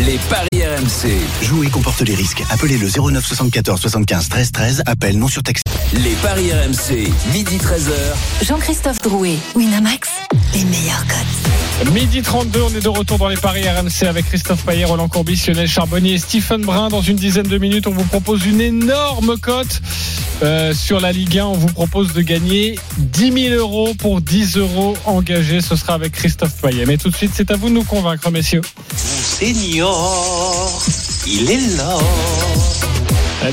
[SPEAKER 6] Les paris RMC.
[SPEAKER 11] Jouer comporte les risques. Appelez le 09 74 75 13 13. Appel non surtaxé.
[SPEAKER 6] Les paris RMC. Midi 13h.
[SPEAKER 2] Jean-Christophe Drouet, Winamax, les meilleurs cotes.
[SPEAKER 1] Midi 32, on est de retour dans les paris RMC avec Christophe Payet, Roland Courbis, Lionel Charbonnier et Stephen Brun. Dans une dizaine de minutes, on vous propose une énorme cote euh, sur la Ligue 1. On vous propose de gagner 10 000 euros pour 10 euros engagés. Ce sera avec Christophe Payet. Mais tout de suite, c'est à vous de nous convaincre, messieurs.
[SPEAKER 12] Senior, il est là.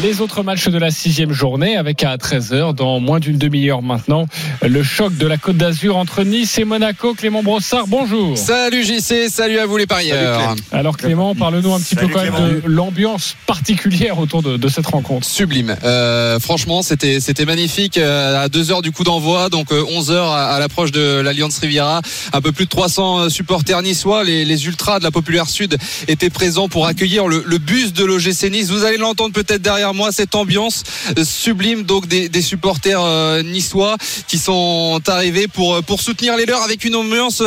[SPEAKER 1] Les autres matchs de la sixième journée avec à 13h, dans moins d'une demi-heure maintenant, le choc de la Côte d'Azur entre Nice et Monaco. Clément Brossard, bonjour.
[SPEAKER 12] Salut JC, salut à vous les parieurs.
[SPEAKER 1] Alors Clément, parle-nous un petit
[SPEAKER 5] Salut
[SPEAKER 1] peu quand même de l'ambiance particulière autour de, de cette rencontre.
[SPEAKER 12] Sublime. Euh, franchement, c'était c'était magnifique. Euh, à 2 heures du coup d'envoi, donc euh, 11 heures à, à l'approche de l'Alliance Riviera, un peu plus de 300 supporters niçois. Les, les ultras de la Populaire Sud étaient présents pour accueillir le, le bus de l'OGC Nice. Vous allez l'entendre peut-être derrière moi, cette ambiance euh, sublime donc des, supporters euh, niçois qui sont arrivés pour pour soutenir les leurs avec une ambiance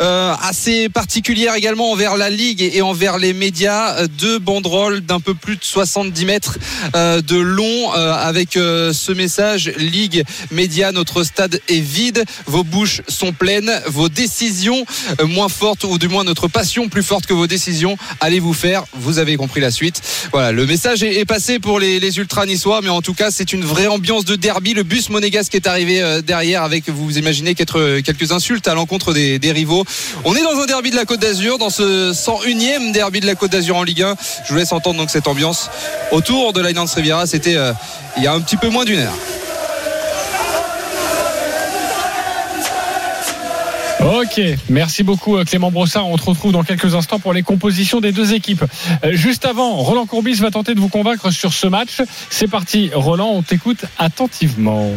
[SPEAKER 12] euh, assez particulière également envers la ligue et, envers les médias. Euh, Deux banderoles d'un peu plus de 70 mètres euh, de long euh, avec euh, ce message Ligue, médias, notre stade est vide, vos bouches sont pleines, vos décisions euh, moins fortes ou du moins notre passion plus forte que vos décisions, allez vous faire. Vous avez compris la suite. Voilà, le message est, est passé pour les, les ultras niçois, mais en tout cas c'est une vraie ambiance de derby. Le bus monégasque est arrivé euh, derrière avec, vous imaginez, euh, quelques insultes à l'encontre des, rivaux. On est dans un derby de la Côte d'Azur, dans ce 101e derby de la Côte d'Azur en Ligue 1. Je vous laisse entendre donc cette ambiance autour de l'Alliance Riviera. C'était euh, il y a un petit peu moins d'une heure.
[SPEAKER 1] Ok, merci beaucoup euh, Clément Brossard. On se retrouve dans quelques instants pour les compositions des deux équipes. Euh, Juste avant, Roland Courbis va tenter de vous convaincre sur ce match. C'est parti, Roland, on t'écoute attentivement.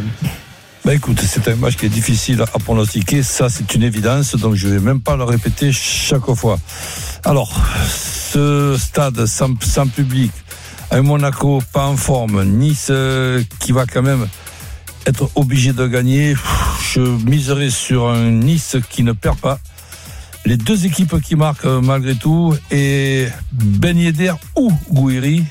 [SPEAKER 4] Bah écoute, c'est un match qui est difficile à pronostiquer, ça c'est une évidence, donc je vais même pas le répéter chaque fois. Alors, ce stade sans, sans public, un Monaco pas en forme, Nice euh, qui va quand même être obligé de gagner, je miserai sur un Nice qui ne perd pas. Les deux équipes qui marquent euh, malgré tout, et Ben Yedder ou Gouiri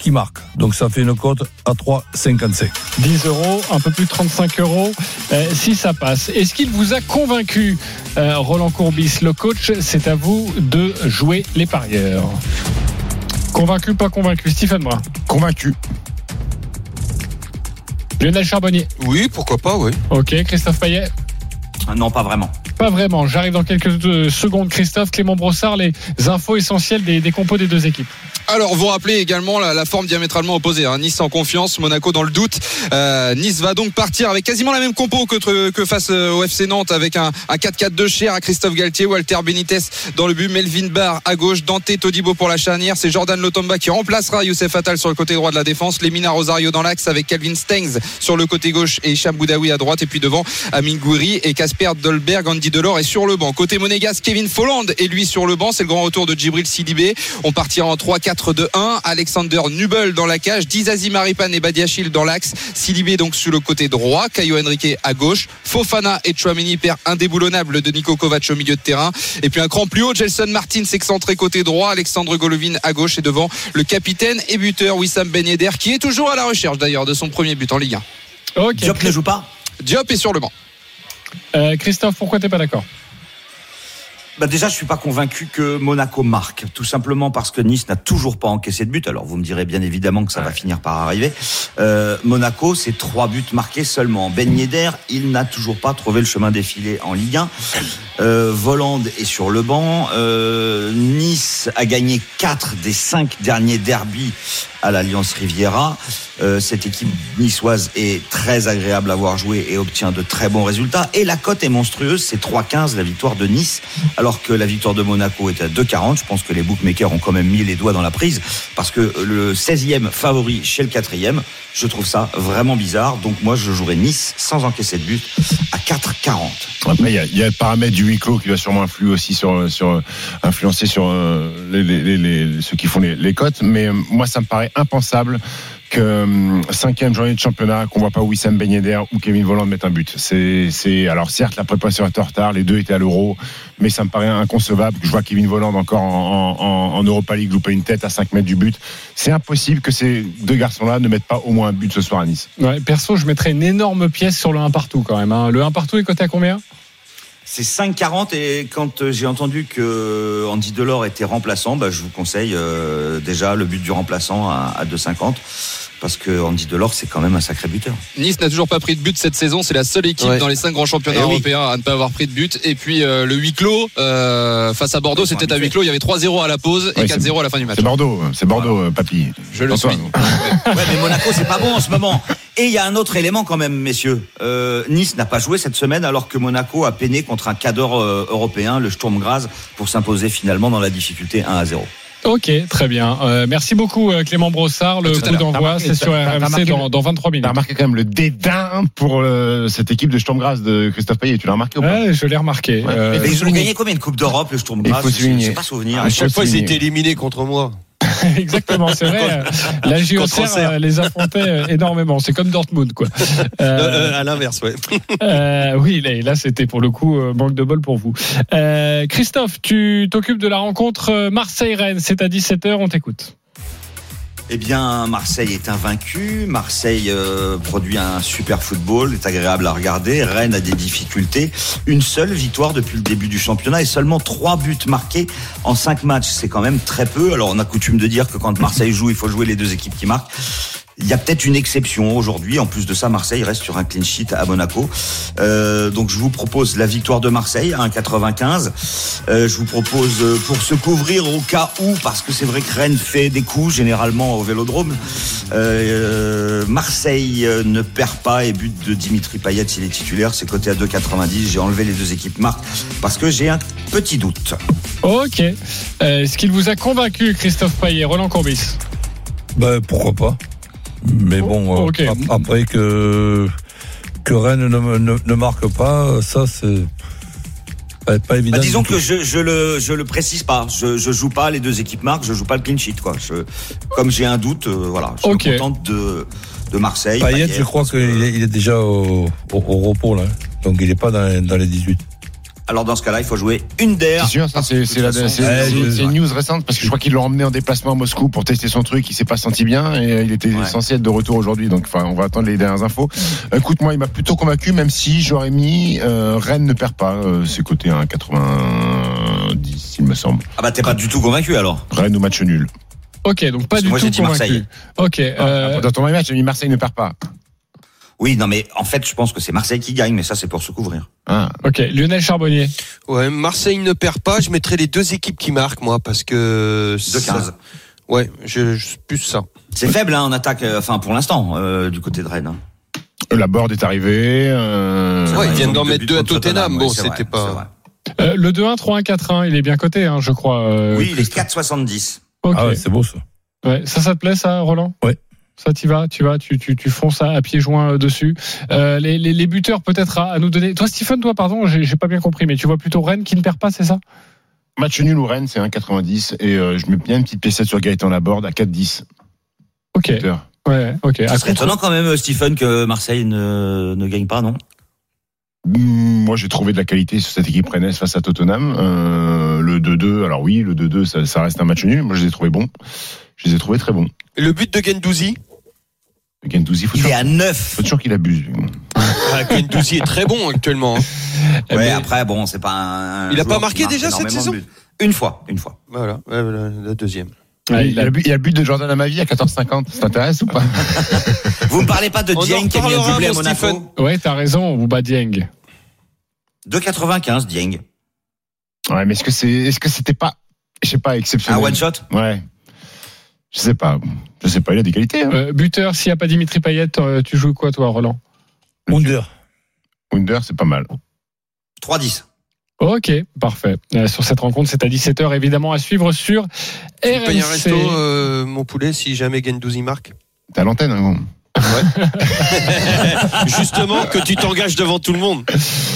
[SPEAKER 4] qui marquent. Donc ça fait une cote à 3,55.
[SPEAKER 1] 10 euros, un peu plus de 35 euros, euh, si ça passe. Est-ce qu'il vous a convaincu, euh, Roland Courbis, le coach? C'est à vous de jouer les parieurs. Convaincu, pas convaincu? Stephen Brun.
[SPEAKER 3] Convaincu.
[SPEAKER 1] Lionel Charbonnier.
[SPEAKER 12] Oui, pourquoi pas, oui.
[SPEAKER 1] Ok, Christophe Payet.
[SPEAKER 5] Ah Non, pas vraiment.
[SPEAKER 1] Pas vraiment. J'arrive dans quelques euh, secondes. Christophe, Clément Brossard, les infos essentielles des, des compos des deux équipes.
[SPEAKER 12] Alors, vous rappelez également la, forme diamétralement opposée. hein. Nice en confiance, Monaco dans le doute. Euh, nice va donc partir avec quasiment la même compo que, face euh, au FC Nantes, avec un, un 4-4-2 cher à Christophe Galtier, Walter Benitez dans le but, Melvin Barr à gauche, Dante Todibo pour la charnière. C'est Jordan Lotomba qui remplacera Youssef Attal sur le côté droit de la défense. Lemina Rosario dans l'axe avec Calvin Stengs sur le côté gauche et Hicham à droite. Et puis devant, Amin Gouiri et Casper Dolberg, Andy Delors est sur le banc. Côté monégasque, Kevin Folland est lui sur le banc. C'est le grand retour de Djibril Sidibé. On partira en 3-4-2-1. Alexander Nubel dans la cage, Dizazi Maripan et Badiachil dans l'axe. Sidibé donc sur le côté droit, Caio Henrique à gauche, Fofana et Chouamini père indéboulonnable de Nico Kovac au milieu de terrain. Et puis un cran plus haut, Gelson Martins excentré côté droit, Alexandre Golovin à gauche et devant le capitaine et buteur Wissam Ben Yedder qui est toujours à la recherche d'ailleurs de son premier but en Ligue 1.
[SPEAKER 1] Ok.
[SPEAKER 5] Diop ne joue pas?
[SPEAKER 12] Diop est sur le banc.
[SPEAKER 1] Euh, Christophe, pourquoi t'es pas d'accord?
[SPEAKER 5] Bah déjà, je suis pas convaincu que Monaco marque, tout simplement parce que Nice n'a toujours pas encaissé de but. Alors, vous me direz bien évidemment que ça va finir par arriver. Euh, Monaco, c'est trois buts marqués seulement. Ben Yedder, il n'a toujours pas trouvé le chemin défilé en Ligue 1. Euh, Voland est sur le banc. Euh, nice a gagné quatre des cinq derniers derbies à l'Alliance Riviera. Euh, cette équipe niçoise est très agréable à voir jouer et obtient de très bons résultats. Et la cote est monstrueuse, c'est 3,15 la victoire de Nice, alors que la victoire de Monaco est à 2,40. Je pense que les bookmakers ont quand même mis les doigts dans la prise, parce que le 16e favori chez le 4e, je trouve ça vraiment bizarre. Donc moi, je jouerai Nice sans encaisser de but à 4,40.
[SPEAKER 3] Après, il y, a, le paramètre du huis clos qui va sûrement aussi sur, influencer sur euh, ceux qui font les, cotes. Mais euh, moi, ça me paraît impensable euh, cinquième journée de championnat, qu'on voit pas Wissam Ben Yedder ou Kevin Volland mettre un but. C'est, alors certes, la préparation est en retard, les deux étaient à l'Euro, mais ça me paraît inconcevable que je vois Kevin Volland encore en, en, en Europa League louper une tête à 5 mètres du but. C'est impossible que ces deux garçons-là ne mettent pas au moins un but ce soir à Nice.
[SPEAKER 1] Ouais, Perso, je mettrais une énorme pièce sur le 1 partout quand même. hein. Le 1 partout est coté à combien?
[SPEAKER 5] C'est 5,40 et quand euh, j'ai entendu que Andy Delors était remplaçant, bah, je vous conseille euh, déjà le but du remplaçant à, à 2,50 parce que Andy Delors c'est quand même un sacré buteur.
[SPEAKER 12] Nice n'a toujours pas pris de but cette saison. C'est la seule équipe
[SPEAKER 5] Ouais.
[SPEAKER 12] dans les cinq grands championnats
[SPEAKER 5] Eh oui.
[SPEAKER 12] européens à ne pas avoir pris de but. Et puis euh, le huis clos euh, face à Bordeaux, c'était à huis clos. Il y avait 3-0 à la pause et
[SPEAKER 3] Ouais,
[SPEAKER 12] 4-0 à la fin du match.
[SPEAKER 3] C'est Bordeaux, c'est Bordeaux, euh, papy.
[SPEAKER 12] Je le suis.
[SPEAKER 5] Ouais, mais Monaco c'est pas bon en ce moment. Et il y a un autre élément quand même, messieurs. Euh, nice n'a pas joué cette semaine alors que Monaco a peiné contre un cadre européen, le Sturm Graz, pour s'imposer finalement dans la difficulté 1 à 0.
[SPEAKER 1] Ok, très bien. Euh, merci beaucoup euh, Clément Brossard. Le coup d'envoi, c'est sur RMC dans, dans 23 minutes.
[SPEAKER 3] T'as remarqué quand même le dédain pour euh, cette équipe de Sturm Graz de Christophe Payet. Tu l'as remarqué ou pas?
[SPEAKER 1] Ouais, je l'ai remarqué.
[SPEAKER 3] Ouais.
[SPEAKER 1] Euh,
[SPEAKER 5] Mais ils ont gagné combien de Coupes d'Europe, le Sturm
[SPEAKER 3] Il
[SPEAKER 5] Graz
[SPEAKER 3] faut
[SPEAKER 5] Je
[SPEAKER 3] souligner.
[SPEAKER 5] sais pas souvenir.
[SPEAKER 8] À chaque fois, ils étaient éliminés contre moi.
[SPEAKER 1] Exactement, c'est vrai. La
[SPEAKER 8] Auxerre.
[SPEAKER 1] euh, les affrontait euh, énormément. C'est comme Dortmund, quoi. Euh,
[SPEAKER 8] Euh, à l'inverse, ouais.
[SPEAKER 1] euh, oui, là, là, c'était pour le coup manque de bol pour vous. Euh, Christophe, tu t'occupes de la rencontre Marseille-Rennes. C'est à 17h, on t'écoute.
[SPEAKER 5] Eh bien, Marseille est invaincu. Marseille euh, produit un super football, est agréable à regarder. Rennes a des difficultés. Une seule victoire depuis le début du championnat et seulement trois buts marqués en cinq matchs. C'est quand même très peu. Alors, on a coutume de dire que quand Marseille joue, il faut jouer les deux équipes qui marquent. Il y a peut-être une exception aujourd'hui. En plus de ça, Marseille reste sur un clean sheet à Monaco. Euh, donc, je vous propose la victoire de Marseille à 1,95. Euh, je vous propose euh, pour se couvrir au cas où, parce que c'est vrai que Rennes fait des coups généralement au Vélodrome. Euh, Marseille ne perd pas et but de Dimitri Payet s'il est titulaire. C'est coté à 2,90. J'ai enlevé les deux équipes marques parce que j'ai un petit doute.
[SPEAKER 1] Ok. Euh, Est-ce qu'il vous a convaincu, Christophe Payet, Roland Courbis?
[SPEAKER 4] Ben, pourquoi pas. Mais bon, euh, après que, que Rennes ne, me- ne, ne marque pas, ça, c'est pas, pas évident.
[SPEAKER 5] Bah, disons que je, je le je le précise pas. Je, je joue pas les deux équipes marques. Je joue pas le clean sheet quoi. Je, comme j'ai un doute, euh, voilà. Je
[SPEAKER 1] Ok.
[SPEAKER 5] me contente de de Marseille.
[SPEAKER 4] Payet,
[SPEAKER 5] Payet,
[SPEAKER 4] je crois qu'il
[SPEAKER 5] que-
[SPEAKER 4] est, il est déjà au, au, au repos, là. Donc, il n'est pas dans, dans les 18.
[SPEAKER 5] Alors dans ce cas-là, il faut jouer une d'air.
[SPEAKER 3] C'est sûr, ça c'est une news récente parce que je crois qu'ils l'ont emmené en déplacement à Moscou pour tester son truc. Il s'est pas senti bien et euh, il était
[SPEAKER 5] Ouais.
[SPEAKER 3] censé être de retour aujourd'hui. Donc, enfin, on va attendre les dernières infos. Écoute, moi, il m'a plutôt convaincu, même si j'aurais mis euh, Rennes ne perd pas. Euh, c'est côté à 90, il me semble.
[SPEAKER 5] Ah bah t'es pas du tout convaincu alors.
[SPEAKER 3] Rennes ou match nul.
[SPEAKER 1] Ok, donc pas du
[SPEAKER 5] moi,
[SPEAKER 1] tout
[SPEAKER 5] j'ai dit
[SPEAKER 1] convaincu.
[SPEAKER 5] Marseille.
[SPEAKER 1] Ok. euh,
[SPEAKER 3] Dans ton match, j'ai mis Marseille ne perd pas.
[SPEAKER 5] Oui, non mais en fait, je pense que c'est Marseille qui gagne, mais ça c'est pour se couvrir.
[SPEAKER 3] Ah,
[SPEAKER 1] ok. Lionel Charbonnier.
[SPEAKER 8] Ouais, Marseille ne perd pas. Je mettrai les deux équipes qui marquent, moi, parce que.
[SPEAKER 5] 2-15.
[SPEAKER 8] Ouais, je, je plus ça.
[SPEAKER 5] C'est faible hein, en attaque, euh, enfin pour l'instant, euh, du côté de Rennes. hein.
[SPEAKER 3] la board est arrivée. euh,
[SPEAKER 8] Ouais, ils viennent d'en
[SPEAKER 5] deux
[SPEAKER 8] mettre deux à Tottenham. Bon, c'était pas-.
[SPEAKER 1] Euh, le 2-1, 3-1, 4-1, il est bien coté, hein, je crois. euh,
[SPEAKER 5] Oui, il est
[SPEAKER 1] Christophe.
[SPEAKER 5] 4,70.
[SPEAKER 1] Ok.
[SPEAKER 4] Ah ouais, c'est beau, ça.
[SPEAKER 1] Ouais, ça, ça te plaît, ça, Roland?
[SPEAKER 4] Ouais.
[SPEAKER 1] Ça, t'y vas, tu vas, tu, tu, tu fonces à, à pieds joints euh, dessus. Euh, les, les, les buteurs, peut-être à, à nous donner. Toi, Stephen, toi, pardon, j'ai j'ai pas bien compris, mais tu vois plutôt Rennes qui ne perd pas, c'est ça?
[SPEAKER 3] Match nul ou Rennes, c'est 1,90 et euh, je mets bien une petite pièce sur Gaëtan Laborde à 4,10.
[SPEAKER 1] Ok.
[SPEAKER 3] Buteur.
[SPEAKER 1] Ouais, ok.
[SPEAKER 5] Ce
[SPEAKER 1] À
[SPEAKER 5] serait
[SPEAKER 1] contre-
[SPEAKER 5] étonnant quand même, Stephen, que Marseille ne, ne gagne pas, non?
[SPEAKER 3] Moi, j'ai trouvé de la qualité sur cette équipe rennaise face à Tottenham. Euh, le 2-2, alors oui, le 2-2, ça, ça reste un match nul. Moi, je les ai trouvés bons. Je les ai trouvés très bons.
[SPEAKER 8] Le but de Gendouzi
[SPEAKER 3] Gendouzi, faut
[SPEAKER 5] Il
[SPEAKER 3] toujours,
[SPEAKER 5] est à 9.
[SPEAKER 3] faut toujours qu'il abuse.
[SPEAKER 8] ah, Gendouzi est très bon actuellement. hein.
[SPEAKER 5] Ouais,
[SPEAKER 1] ben,
[SPEAKER 5] après, bon, c'est pas un.
[SPEAKER 8] Il a pas marqué déjà cette saison.
[SPEAKER 5] Une fois, une fois.
[SPEAKER 8] Voilà, la deuxième.
[SPEAKER 1] Ouais,
[SPEAKER 3] il, a
[SPEAKER 1] a-
[SPEAKER 3] le but, il y a le but de Jordan Amavi à 14,50. Ça t'intéresse ou pas?
[SPEAKER 5] Vous me parlez pas de Dieng qui a mis un doublé à
[SPEAKER 8] mon
[SPEAKER 5] Monaco.
[SPEAKER 1] Ouais, t'as raison, Bouba Dieng.
[SPEAKER 5] 2,95 Dieng.
[SPEAKER 3] Ouais, mais est-ce que c'est, est-ce que c'était pas, je sais pas,
[SPEAKER 5] Un
[SPEAKER 3] exceptionnel
[SPEAKER 5] one shot?
[SPEAKER 3] Ouais. Je sais pas. Je sais pas, il a des qualités. Hein.
[SPEAKER 1] Euh, buteur, s'il n'y a pas Dimitri Payet, euh, tu joues quoi, toi, Roland?
[SPEAKER 4] Under.
[SPEAKER 3] Wunder, c'est pas mal.
[SPEAKER 5] 3,10.
[SPEAKER 1] Ok, parfait. Euh, sur cette rencontre, c'est à 17h, évidemment, à suivre sur
[SPEAKER 8] Tu payes un
[SPEAKER 1] RMC.
[SPEAKER 8] resto, euh, mon poulet, si jamais Gendouzi marque
[SPEAKER 3] T'es à l'antenne, hein, gros.
[SPEAKER 8] Justement, que tu t'engages devant tout le monde.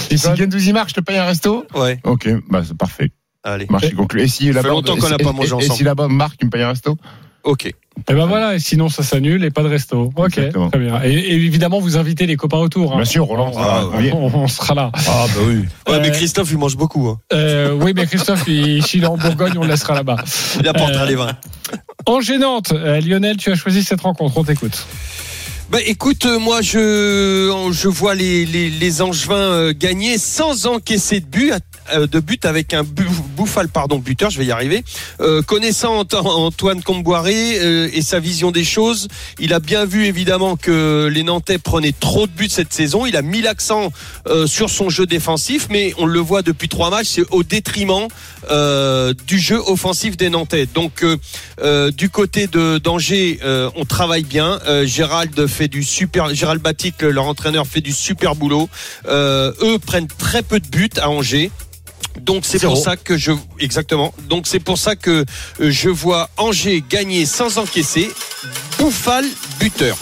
[SPEAKER 3] Et si Gendouzi marque, je te paye un resto
[SPEAKER 8] Ouais,
[SPEAKER 3] Ok, bah c'est parfait.
[SPEAKER 8] allez.
[SPEAKER 3] Marché conclu. Et si la
[SPEAKER 8] fait
[SPEAKER 3] Borde-
[SPEAKER 8] longtemps qu'on n'a
[SPEAKER 3] et-
[SPEAKER 8] pas
[SPEAKER 3] et-
[SPEAKER 8] mangé
[SPEAKER 3] et- Et
[SPEAKER 8] ensemble.
[SPEAKER 3] si là-bas marque, tu me payes un resto
[SPEAKER 8] Ok.
[SPEAKER 1] Et ben voilà, et sinon ça s'annule et pas de resto. Ok,
[SPEAKER 3] Exactement.
[SPEAKER 1] très bien. Et, et évidemment, vous invitez les copains autour. hein.
[SPEAKER 3] Bien sûr, Roland,
[SPEAKER 5] Ah, ouais.
[SPEAKER 3] on
[SPEAKER 1] on, on sera là.
[SPEAKER 4] Ah, bah oui.
[SPEAKER 8] Ouais, mais
[SPEAKER 1] Euh,
[SPEAKER 8] Christophe, il mange beaucoup. Hein.
[SPEAKER 1] Euh, oui, mais Christophe, il, s'il est en Bourgogne, on le laissera là-bas.
[SPEAKER 8] Il apportera
[SPEAKER 1] Euh,
[SPEAKER 8] les vins.
[SPEAKER 1] En gênante, euh, Lionel, tu as choisi cette rencontre, on t'écoute.
[SPEAKER 8] Bah écoute, euh, moi je je vois les les, les Angevins euh, gagner sans encaisser de but euh, de but avec un bouffal pardon buteur, je vais y arriver. Euh, connaissant Ant- Antoine Comboiré euh, et sa vision des choses, il a bien vu évidemment que les Nantais prenaient trop de buts cette saison. Il a mis l'accent euh, sur son jeu défensif, mais on le voit depuis trois matchs, c'est au détriment euh, du jeu offensif des Nantais. Donc euh, euh, du côté de d'Angers, euh, on travaille bien. Euh, Gérald fait du super. Gérald Batic, leur entraîneur, fait du super boulot. Euh, eux prennent très peu de buts à Angers. Donc c'est pour ça que je exactement. Donc c'est pour ça que euh, je vois Angers gagner sans encaisser. Bouffal buteur.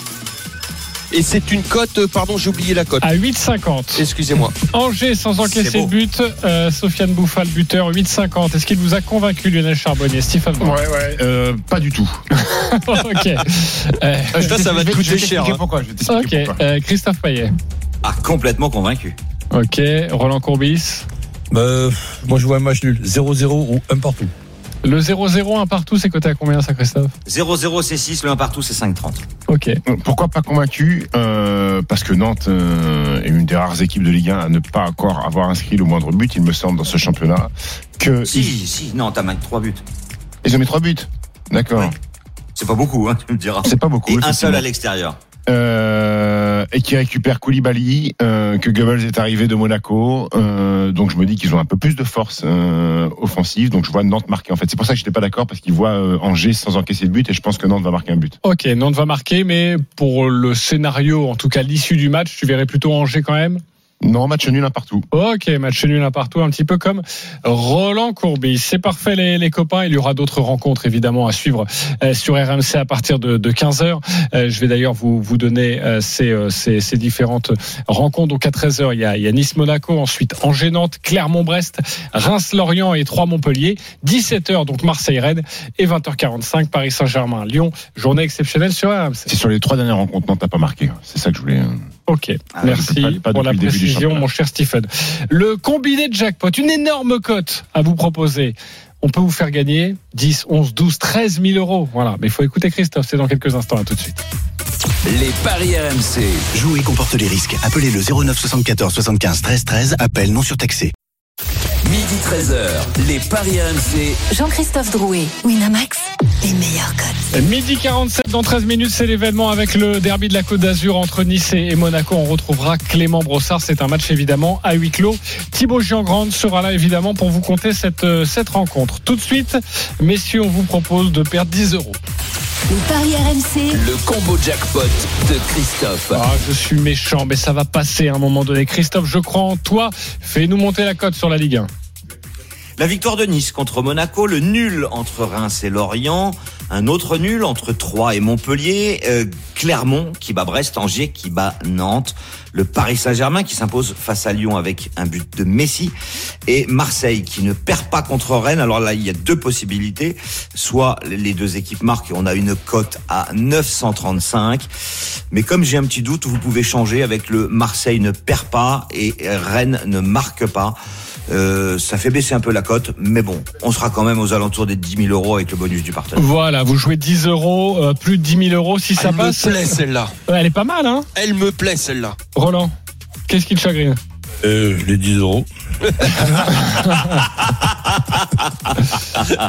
[SPEAKER 8] Et c'est une cote. euh, Pardon, j'ai oublié la cote.
[SPEAKER 1] À 8,50.
[SPEAKER 8] Excusez-moi.
[SPEAKER 1] Angers sans encaisser de but. Euh, Sofiane Bouffal, buteur, 8,50. Est-ce qu'il vous a convaincu, Lionel Charbonnier Stéphane
[SPEAKER 3] Ouais, ouais, euh, pas du tout.
[SPEAKER 1] Ok. Euh,
[SPEAKER 8] Ça, ça va te coûter cher. hein.
[SPEAKER 3] pourquoi. Je vais
[SPEAKER 1] ok.
[SPEAKER 3] pourquoi.
[SPEAKER 1] Euh, Christophe Payet.
[SPEAKER 5] Ah, complètement convaincu.
[SPEAKER 1] Ok. Roland Courbis.
[SPEAKER 4] Bah, moi, je vois un match nul. 0-0 ou un partout.
[SPEAKER 1] Le 0-0, un partout, c'est coté à combien ça, Christophe
[SPEAKER 5] 0-0, c'est 6, le 1 partout, c'est 5-30.
[SPEAKER 1] Ok.
[SPEAKER 3] Pourquoi pas convaincu Euh, Parce que Nantes euh, est une des rares équipes de Ligue 1 à ne pas encore avoir inscrit le moindre but, il me semble, dans ce championnat. Que
[SPEAKER 5] Si, si, non, t'as marqué 3 buts.
[SPEAKER 3] ils ont mis trois buts. D'accord.
[SPEAKER 5] Ouais. C'est pas beaucoup, hein, tu me diras.
[SPEAKER 3] C'est pas beaucoup.
[SPEAKER 5] Et un seul à l'extérieur.
[SPEAKER 3] Euh, et qui récupère Koulibaly, euh, que Goebbels est arrivé de Monaco. Euh, donc je me dis qu'ils ont un peu plus de force offensive. Donc je vois Nantes marquer. En fait, c'est pour ça que j'étais pas d'accord parce qu'ils voient Angers sans encaisser de but et je pense que Nantes va marquer un but.
[SPEAKER 1] Ok, Nantes va marquer, mais pour le scénario, en tout cas l'issue du match, tu verrais plutôt Angers quand même?
[SPEAKER 3] Non, match nul un partout.
[SPEAKER 1] Ok, match nul un partout, un petit peu comme Roland Courbis. C'est parfait les, les copains. Il y aura d'autres rencontres évidemment à suivre euh, sur RMC à partir de, de 15h. Euh, je vais d'ailleurs vous, vous donner euh, ces, ces, ces différentes rencontres. Donc à 13h, il y a, il y a Nice-Monaco, ensuite Angers-Nantes, Clermont-Brest, Reims-Lorient et 3 Montpellier. 17h, donc Marseille-Rennes et 20h45, Paris-Saint-Germain-Lyon. Journée exceptionnelle sur RMC.
[SPEAKER 3] C'est sur les trois dernières rencontres Nantes n'a pas marqué. C'est ça que je voulais.
[SPEAKER 1] Ok,
[SPEAKER 5] Ah,
[SPEAKER 1] merci
[SPEAKER 3] pas- pas
[SPEAKER 1] pour la précision, mon cher Stephen. Le combiné de jackpot, une énorme cote à vous proposer. On peut vous faire gagner 10, 11, 12, 13 000 euros. Voilà, mais il faut écouter Christophe, c'est dans quelques instants. À tout de suite.
[SPEAKER 6] Les paris RMC.
[SPEAKER 11] Jouer comporte les risques. Appelez le 09 74 75 13 13. Appel non surtaxé.
[SPEAKER 6] Midi 13h. Les paris RMC.
[SPEAKER 2] Jean-Christophe Drouet, Winamax, les meilleurs codes.
[SPEAKER 1] Midi 47, dans 13 minutes, c'est l'événement avec le derby de la Côte d'Azur entre Nice et Monaco. On retrouvera Clément Brossard. C'est un match évidemment à huis clos. Thibaut Giangrande sera là évidemment pour vous compter cette, euh, cette rencontre. Tout de suite, messieurs, on vous propose de perdre 10 euros.
[SPEAKER 2] Les paris RMC,
[SPEAKER 6] Le combo jackpot de Christophe.
[SPEAKER 1] Ah, je suis méchant, mais ça va passer à un moment donné. Christophe, je crois en toi. Fais-nous monter la cote sur la Ligue 1.
[SPEAKER 5] La victoire de Nice contre Monaco, le nul entre Reims et Lorient, un autre nul entre Troyes et Montpellier, euh, Clermont qui bat Brest, Angers qui bat Nantes, le Paris Saint-Germain qui s'impose face à Lyon avec un but de Messi et Marseille qui ne perd pas contre Rennes. Alors là, il y a deux possibilités. Soit les deux équipes marquent on a une cote à 935. Mais comme j'ai un petit doute, vous pouvez changer avec le Marseille ne perd pas et Rennes ne marque pas. Euh, ça fait baisser un peu la cote, mais bon, on sera quand même aux alentours des 10 000 euros avec le bonus du partenaire.
[SPEAKER 1] Voilà, vous jouez 10 euros, euh, plus de 10 000 euros si ça
[SPEAKER 8] Elle me
[SPEAKER 1] passe.
[SPEAKER 8] plaît celle-là.
[SPEAKER 1] Elle est pas mal, hein
[SPEAKER 8] Elle me plaît celle-là.
[SPEAKER 1] Roland, qu'est-ce qui te chagrine?
[SPEAKER 4] Euh, les 10 euros.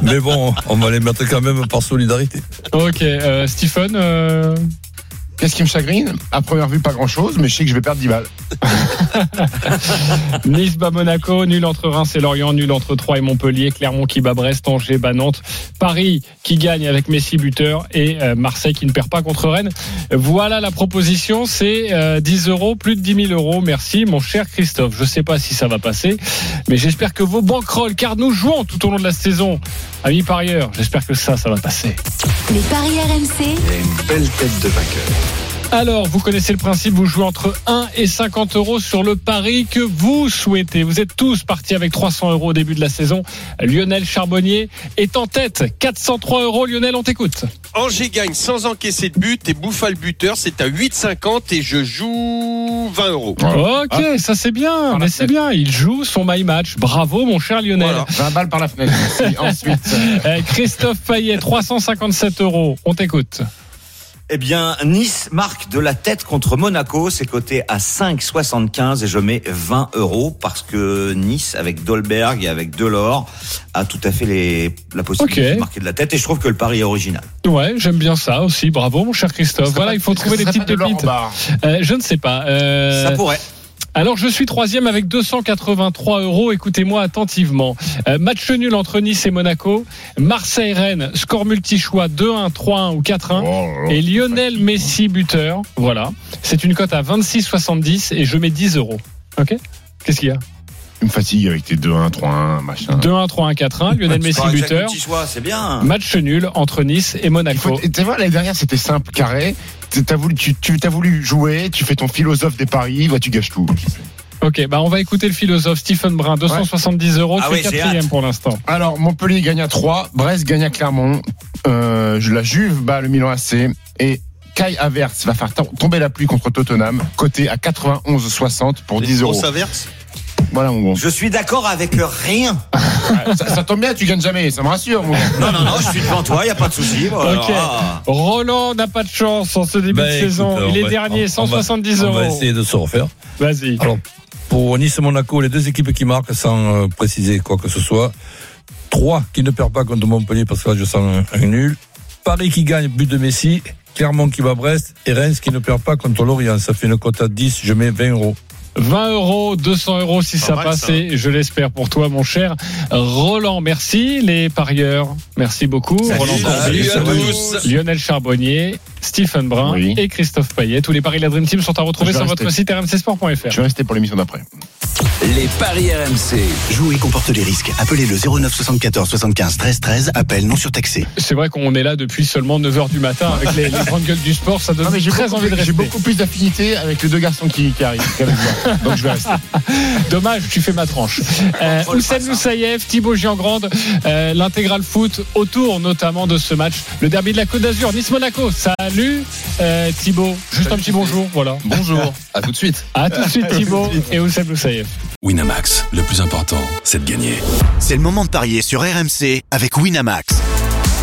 [SPEAKER 4] Mais bon, on va les mettre quand même par solidarité.
[SPEAKER 1] Ok, euh, Stephen, euh,
[SPEAKER 3] Qu'est-ce qui me chagrine? À première vue, pas grand-chose, mais je sais que je vais perdre 10 balles.
[SPEAKER 1] Nice bat Monaco, nul entre Reims et Lorient, nul entre Troyes et Montpellier, Clermont qui bat Brest, Angers bat Nantes, Paris qui gagne avec Messi buteur et euh, Marseille qui ne perd pas contre Rennes. Voilà la proposition, c'est euh, 10 euros, plus de 10 000 euros. Merci mon cher Christophe. Je ne sais pas si ça va passer, mais j'espère que vos banquerolles, car nous jouons tout au long de la saison, amis parieurs, j'espère que ça, ça va passer.
[SPEAKER 2] les paris RMC,
[SPEAKER 13] une belle tête de vainqueur.
[SPEAKER 1] Alors, vous connaissez le principe, vous jouez entre 1 et 50 euros sur le pari que vous souhaitez. Vous êtes tous partis avec 300 euros au début de la saison. Lionel Charbonnier est en tête. 403 euros. Lionel, on t'écoute.
[SPEAKER 8] Angers gagne sans encaisser de but et Bouffal buteur, c'est à 8,50 et je joue 20 euros.
[SPEAKER 1] Ok, ça c'est bien, mais c'est bien. Il joue son my match. Bravo, mon cher Lionel.
[SPEAKER 8] Voilà.
[SPEAKER 3] 20 balles par la fenêtre. Merci. Ensuite,
[SPEAKER 1] Euh, Christophe Payet, 357 euros. On t'écoute.
[SPEAKER 5] Eh bien, Nice marque de la tête contre Monaco. C'est coté à 5,75 et je mets 20 euros parce que Nice, avec Dolberg et avec Delors, a tout à fait les, la possibilité de marquer de la tête et je trouve que le pari est original.
[SPEAKER 1] Ouais, j'aime bien ça aussi. Bravo, mon cher Christophe. Voilà, il faut trouver des petites pépites. Euh, je ne sais pas. Euh,
[SPEAKER 5] Ça pourrait.
[SPEAKER 1] Alors, je suis troisième avec 283 euros. Écoutez-moi attentivement. Euh, match nul entre Nice et Monaco. Marseille-Rennes, score multi-choix 2-1, 3-1 ou 4-1. et Lionel Messi buteur. Voilà. C'est une cote à 26,70 et je mets 10 euros. Ok? Qu'est-ce qu'il y a?
[SPEAKER 3] Tu me fatigues avec tes 2-1, 3-1, machin.
[SPEAKER 1] 2-1, 3-1, 4-1. Lionel Messi
[SPEAKER 5] avec chaque
[SPEAKER 1] buteur.
[SPEAKER 5] c'est bien.
[SPEAKER 1] Match nul entre Nice et Monaco.
[SPEAKER 3] Tu vois, l'année dernière, c'était simple, carré. T'as voulu, tu, tu as voulu jouer, tu fais ton philosophe des paris, bah, tu gâches tout.
[SPEAKER 1] Ok, bah on va écouter le philosophe Stephen Brun, 270 euros,
[SPEAKER 5] Ah
[SPEAKER 1] tu es
[SPEAKER 5] oui, j'ai
[SPEAKER 1] quatrième pour l'instant.
[SPEAKER 3] Alors, Montpellier gagne à 3, Brest gagne à Clermont, euh, la Juve bat le Milan AC et Kai Havertz va faire to- tomber la pluie contre Tottenham, coté à 91,60 pour 10 euros.
[SPEAKER 8] Averse.
[SPEAKER 3] Voilà, mon gros.
[SPEAKER 5] Je suis d'accord avec rien.
[SPEAKER 3] ça, ça tombe bien, tu gagnes jamais, ça me rassure, mon.
[SPEAKER 5] Non, non, non, je suis devant toi, il n'y a pas de souci. Voilà.
[SPEAKER 1] Roland n'a pas de chance en ce début
[SPEAKER 4] Ben,
[SPEAKER 1] de
[SPEAKER 4] écoute,
[SPEAKER 1] saison.
[SPEAKER 4] on
[SPEAKER 1] Il est
[SPEAKER 4] va-
[SPEAKER 1] dernier,
[SPEAKER 4] on- on va-
[SPEAKER 1] 170
[SPEAKER 4] On va
[SPEAKER 1] euros.
[SPEAKER 4] essayer de se refaire.
[SPEAKER 1] Vas-y.
[SPEAKER 4] Alors, pour Nice-Monaco, les deux équipes qui marquent, sans euh, préciser quoi que ce soit. Trois qui ne perdent pas contre Montpellier, parce que là, je sens un, un nul. Paris qui gagne, but de Messi. Clermont qui bat Brest. Et Reims qui ne perd pas contre Lorient. Ça fait une cote à 10, je mets 20 euros.
[SPEAKER 1] 20 euros, 200 euros si ça
[SPEAKER 8] mal,
[SPEAKER 1] passe,
[SPEAKER 8] ça.
[SPEAKER 1] et je l'espère pour toi, mon cher Roland. Merci, les parieurs. Merci beaucoup.
[SPEAKER 5] Salut.
[SPEAKER 1] Roland
[SPEAKER 8] Salut à tous.
[SPEAKER 1] Lionel Charbonnier, Stephen Brun
[SPEAKER 3] Oui.
[SPEAKER 1] et Christophe Payet. Tous les paris de la Dream Team sont à retrouver
[SPEAKER 3] Je
[SPEAKER 1] sur votre site rmcsport.fr.
[SPEAKER 3] Je vais rester pour l'émission d'après.
[SPEAKER 6] Les paris RMC.
[SPEAKER 11] Jouer comporte les risques. Appelez le 09 74 75 13 13. Appel non surtaxé.
[SPEAKER 1] C'est vrai qu'on est là depuis seulement 9h du matin avec les, les grandes gueules du sport. Ça donne
[SPEAKER 3] Non, mais j'ai
[SPEAKER 1] très
[SPEAKER 3] beaucoup,
[SPEAKER 1] envie de
[SPEAKER 3] j'ai
[SPEAKER 1] rester.
[SPEAKER 3] beaucoup plus d'affinité avec les deux garçons qui, qui arrivent. Donc je vais rester.
[SPEAKER 1] Dommage, tu fais ma tranche. Euh. Moussaïev, Thibaut Giangrande, euh, l'intégral foot autour notamment de ce match, le derby de la Côte d'Azur, Nice-Monaco. Salut euh, Thibaut, juste un petit bonjour, voilà.
[SPEAKER 12] Bonjour, à tout de suite.
[SPEAKER 1] À tout de suite Thibaut et Houssem Moussaïev.
[SPEAKER 14] Winamax, le plus important, c'est de gagner.
[SPEAKER 11] C'est le moment de parier sur RMC avec Winamax.